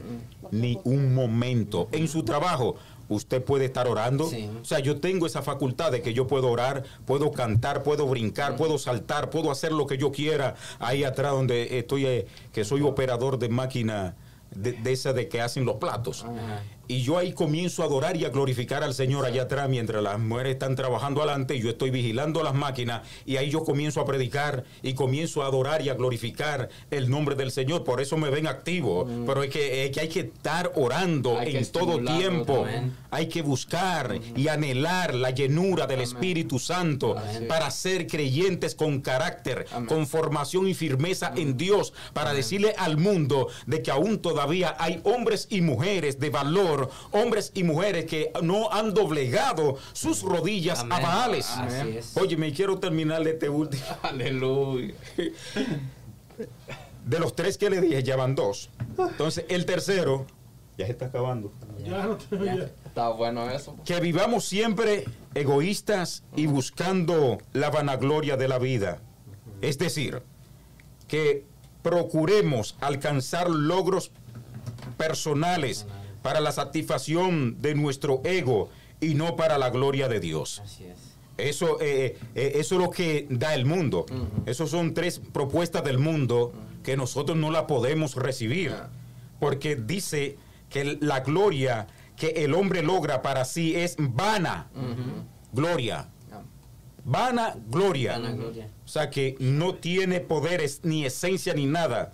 ni un momento. En su trabajo, usted puede estar orando. Sí. O sea, yo tengo esa facultad de que yo puedo orar, puedo cantar, puedo brincar, puedo saltar, puedo hacer lo que yo quiera ahí atrás donde estoy, eh, que soy operador de máquina de, de esa de que hacen los platos. Ajá. Y yo ahí comienzo a adorar y a glorificar al Señor allá atrás mientras las mujeres están trabajando adelante y yo estoy vigilando las máquinas y ahí yo comienzo a predicar y comienzo a adorar y a glorificar el nombre del Señor. Por eso me ven activo. Pero es que, es que hay que estar orando Mm. Hay en todo tiempo. también. Hay que buscar y anhelar la llenura del Espíritu Santo Amén. para ser creyentes con carácter, Amén. con formación y firmeza en Dios, para decirle al mundo de que aún todavía hay hombres y mujeres de valor, hombres y mujeres que no han doblegado sus rodillas a. Baales. Oye, me quiero terminar de este último. Aleluya. De los tres que le dije, ya van dos. Entonces, el tercero, ya se está acabando. Ya no te- Ya. ya. Está bueno eso. Que vivamos siempre egoístas y buscando la vanagloria de la vida. Es decir, que procuremos alcanzar logros personales para la satisfacción de nuestro ego y no para la gloria de Dios. Así es. Eso, eh, eh, eso es lo que da el mundo. Esos son tres propuestas del mundo que nosotros no la podemos recibir. Porque dice que la gloria que el hombre logra para sí es vana gloria. Vana gloria. Vana gloria. O sea que no tiene poderes ni esencia ni nada.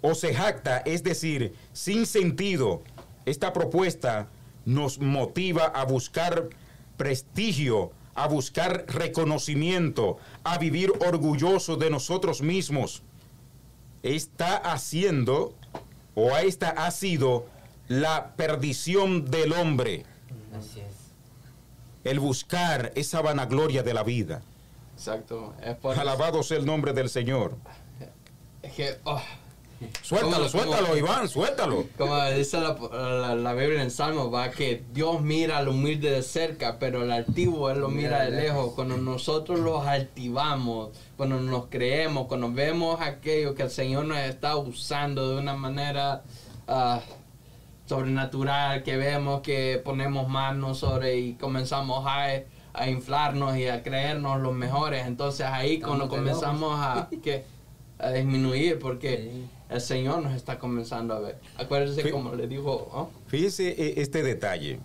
O se jacta, es decir, sin sentido. Esta propuesta nos motiva a buscar prestigio, a buscar reconocimiento, a vivir orgullosos de nosotros mismos. Está haciendo, o esta ha sido, la perdición del hombre. Así es. El buscar esa vanagloria de la vida. Exacto. Es por Alabado sea el nombre del Señor. Es que, oh, Suéltalo, ¿Cómo- suéltalo, Iván, suéltalo. como dice la, la- la Biblia en Salmo, va que Dios mira al humilde de cerca, pero el altivo Él lo mira de lejos. Cuando nosotros los altivamos, cuando nos creemos, cuando vemos aquello que el Señor nos está usando de una manera ah, sobrenatural, que vemos que ponemos manos sobre y comenzamos a, a inflarnos y a creernos los mejores, entonces ahí cuando comenzamos a, que, a disminuir, porque Sí. El Señor nos está comenzando a ver. Acuérdense como le dijo, ¿oh? Fíjese eh, este detalle.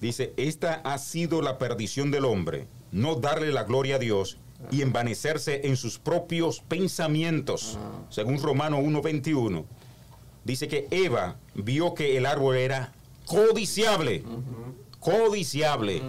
Dice, esta ha sido la perdición del hombre, no darle la gloria a Dios y envanecerse en sus propios pensamientos. Según Romano 1.21, dice que Eva vio que el árbol era codiciable, codiciable,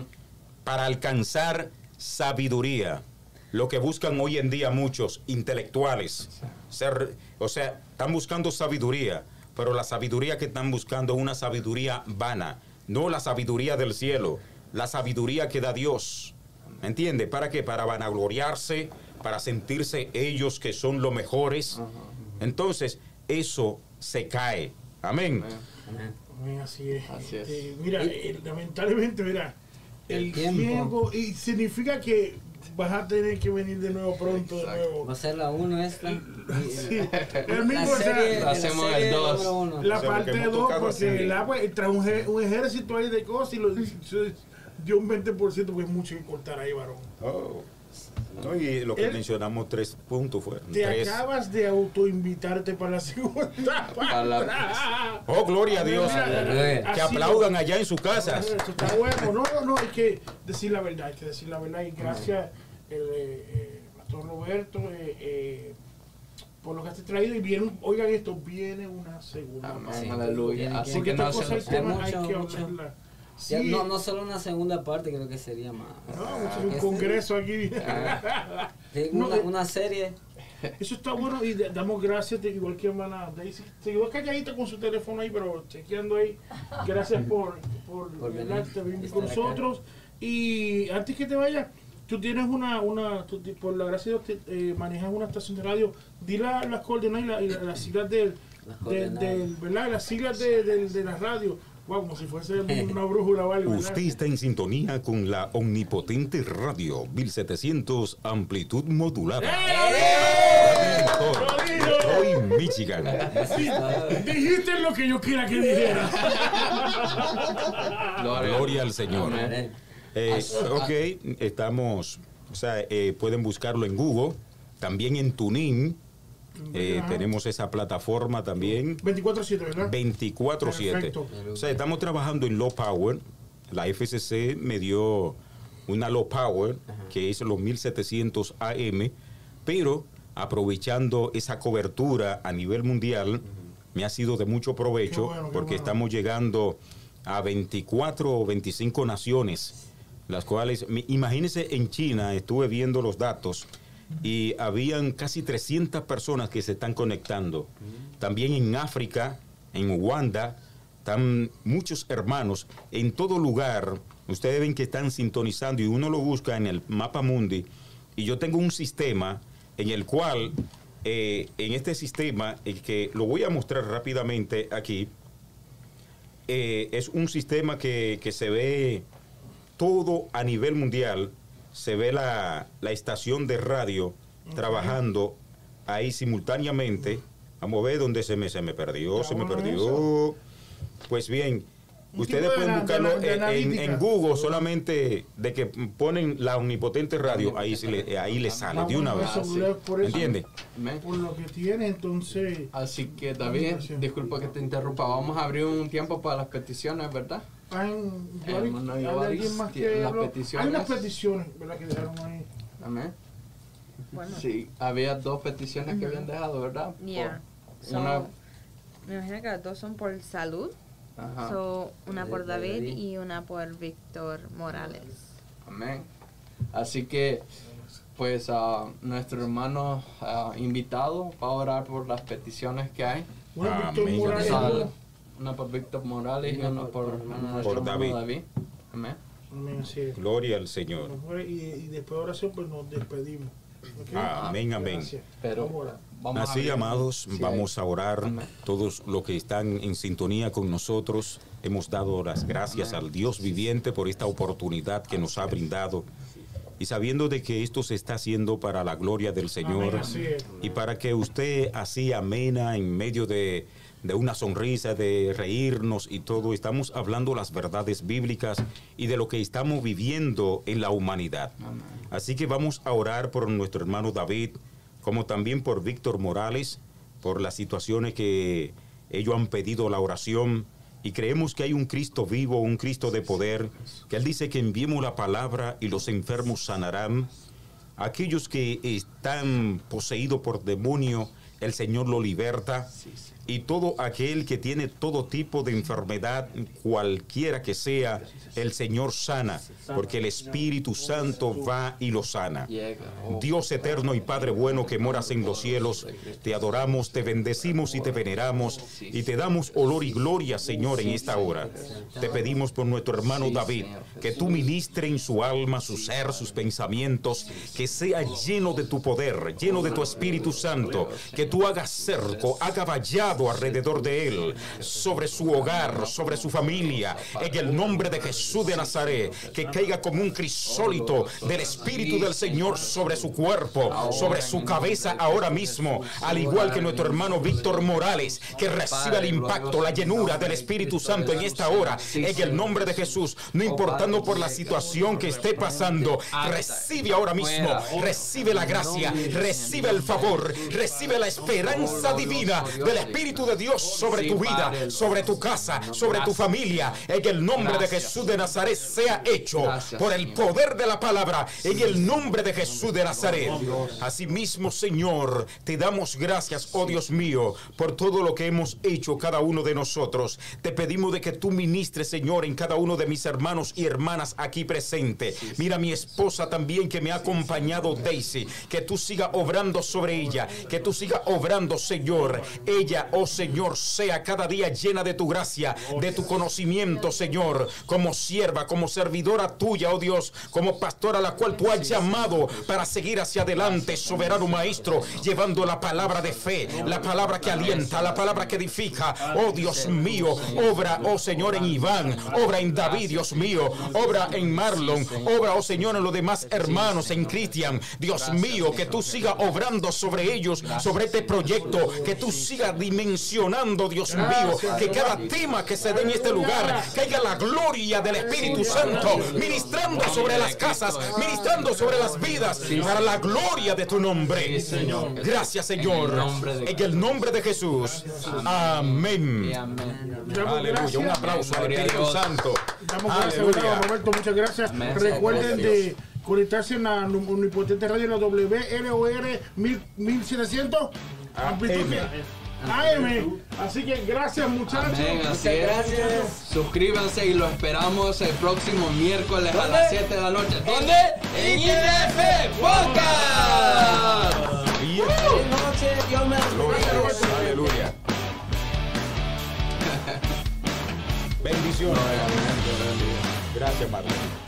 para alcanzar sabiduría. Lo que buscan hoy en día muchos intelectuales. Ser, o sea, están buscando sabiduría, pero la sabiduría que están buscando es una sabiduría vana, no la sabiduría del cielo, la sabiduría que da Dios. ¿Me entiende? ¿Para qué? Para vanagloriarse, para sentirse ellos que son los mejores. Entonces, eso se cae. Amén. Amén. Amén, Así es. Así es. Este, mira, eh, lamentablemente, mira, el, El tiempo. tiempo. y significa que vas a tener que venir de nuevo pronto, de Exacto. nuevo. Va a ser la 1 esta. Sí, el La mismo, sea, serie, la hacemos serie el dos. número uno. la O sea, parte porque hemos 2, tocado porque la, pues, trae un, un ejército ahí de cosas y lo, dio un 20% porque es mucho que cortar ahí, varón. Oh. No, y lo que Él- mencionamos, tres puntos fueron. Te Tres. acabas de autoinvitarte para la segunda Para la- parte. Oh, gloria a Dios. Que aplaudan allá en sus casas. Eso está bueno. No, no, no, hay que decir la verdad, hay que decir la verdad. Y gracias, el, eh, eh, pastor Roberto, eh, eh, por lo que has traído. Y viene, oigan esto, viene una segunda Amén, parte. Sí. aleluya. Así que no se hay que mucho. hablarla. Sí, no, no solo una segunda parte, creo que sería más. no, mucho, un Este- congreso aquí. No, una, una serie. Eso está bueno y de- damos gracias de igual que hermana Daisy. Se quedó calladita con su teléfono ahí, pero chequeando ahí. Gracias por, por, Por venir, estar con acá. nosotros. Y antes que te vayas, tú tienes una, una tú por la gracia de Dios, eh, manejas una estación de radio. Di la- las coordenadas y, la- y la- las siglas del, del, del- ¿verdad? Las siglas de, del- de la radio Wow, como si fuese una brújula o algo. ¿verdad? Usted está en sintonía con la omnipotente radio 1700 amplitud modulada. Hoy Michigan. Dijiste lo que yo quiera que dijera. Gloria al Señor. Amén. Eh, ok, estamos, o sea, eh, pueden buscarlo en Google, también en Tunin. eh, tenemos esa plataforma también 24-7, ¿verdad? 24/7. Perfecto. O sea, estamos trabajando en low power. La FCC me dio una low power que es los 1700 AM, pero aprovechando esa cobertura a nivel mundial, me ha sido de mucho provecho bueno, porque bueno. estamos llegando a 24 o 25 naciones, las cuales, imagínense en China, estuve viendo los datos y habían casi 300 personas que se están conectando. También en África, en Uganda, están muchos hermanos en todo lugar. Ustedes ven que están sintonizando y uno lo busca en el mapa mundi. Y yo tengo un sistema en el cual, eh, en este sistema, el que lo voy a mostrar rápidamente aquí, eh, es un sistema que, que se ve todo a nivel mundial. Se ve la, la estación de radio trabajando ahí simultáneamente. Vamos a ver dónde se me, se me perdió, Está se me perdió. Pues bien, ustedes pueden buscarlo de ana- de en- Google solamente de que ponen la omnipotente radio, ahí, se le, ahí le sale Ah, de una vez. sí. por lo que tiene, entonces. Así que David, disculpa que te interrumpa, vamos a abrir un tiempo para las peticiones, ¿verdad? Hay, Hermano hay alguien más ¿tiene que las habló? peticiones? Hay unas peticiones, ¿verdad? Que dejaron ahí. Amén. Bueno, Sí, había dos peticiones que habían dejado, ¿verdad? yeah. Por So, una, me imagino que las dos son por salud. ajá, So, una por David y una por Víctor Morales. amén. Así que, pues, ah, nuestro hermano ah, invitado va a orar por las peticiones que hay. Bueno. Víctor Morales. Ah, una por Víctor Morales y Una una por- por, por David. David. Amén. Amén, así es. Gloria al Señor. Y, y después de oración, pues nos despedimos. ¿ok? Amén, amén. Gracias. Pero Vamos a a Así, abrir- amados, Sí, vamos a orar. Amén. Todos los que están en sintonía con nosotros, hemos dado las gracias Amén. al Dios viviente por esta oportunidad que nos ha brindado. Y sabiendo de que esto se está haciendo para la gloria del Señor Amén, y para que usted así amena en medio de, de una sonrisa, de reírnos y todo, estamos hablando las verdades bíblicas y de lo que estamos viviendo en la humanidad. Amén. Así que vamos a orar por nuestro hermano David, como también por Víctor Morales, por las situaciones que ellos han pedido la oración. Y creemos que hay un Cristo vivo, un Cristo de poder, que Él dice que enviemos la palabra y los enfermos sanarán. Aquellos que están poseídos por demonio, el Señor lo liberta. Y todo aquel que tiene todo tipo de enfermedad, cualquiera que sea, el Señor sana, porque el Espíritu Santo va y lo sana. Dios eterno y Padre bueno que moras en los cielos, te adoramos, te bendecimos y te veneramos y te damos olor y gloria, Señor, en esta hora. Te pedimos por nuestro hermano David, que tú ministre en su alma, su ser, sus pensamientos, que sea lleno de tu poder, lleno de tu Espíritu Santo, que tú hagas cerco, haga vallado alrededor de él, sobre su hogar, sobre su familia, en el nombre de Jesús de Nazaret, que caiga como un crisólito del Espíritu del Señor sobre su cuerpo, sobre su cabeza ahora mismo, al igual que nuestro hermano Víctor Morales, que reciba el impacto, la llenura del Espíritu Santo en esta hora, en el nombre de Jesús, no importando por la situación que esté pasando, recibe ahora mismo, recibe la gracia, recibe el favor, recibe la esperanza divina del Espíritu de Dios sobre tu vida, sobre tu casa, sobre tu familia, en el nombre de Jesús de Nazaret sea hecho por el poder de la palabra, en el nombre de Jesús de Nazaret. Asimismo, Señor, te damos gracias, oh Dios mío, por todo lo que hemos hecho cada uno de nosotros. Te pedimos de que tú ministres, Señor, en cada uno de mis hermanos y hermanas aquí presente. Mira mi esposa también que me ha acompañado, Daisy, que tú sigas obrando sobre ella, que tú sigas obrando, Señor. Ella, oh Señor, sea cada día llena de tu gracia, de tu conocimiento, Señor, como sierva, como servidora tuya, oh Dios, como pastora a la cual tú has llamado para seguir hacia adelante, soberano Maestro, llevando la palabra de fe, la palabra que alienta, la palabra que edifica. Oh Dios mío, obra, oh Señor, en Iván, obra en David, Dios mío, obra en Marlon, obra, oh Señor, en los demás hermanos, en Cristian. Dios mío, que tú sigas obrando sobre ellos, sobre este proyecto, que tú sigas dimensionando, Dios mío, que cada tema que se dé en este lugar caiga la gloria del Espíritu Santo, ministrando sobre las casas, ministrando sobre las vidas, para la gloria de tu nombre. Gracias, Señor. En el nombre de Jesús. Amén. Y amén. Damos Aleluya. Un aplauso al Espíritu Dios. Santo. Aleluya. Roberto, muchas gracias. Amén. Recuerden de conectarse en la Omnipotente Radio, en la WLOR 1700 amplitud AM. Así que gracias, muchachos. Amén, así es. gracias. Suscríbanse y lo esperamos el próximo miércoles a las 7 de la noche. ¿Dónde? En IDF Podcast. Buenas noches, Dios me bendiga. Aleluya. Bendiciones. Gracias, Marlon.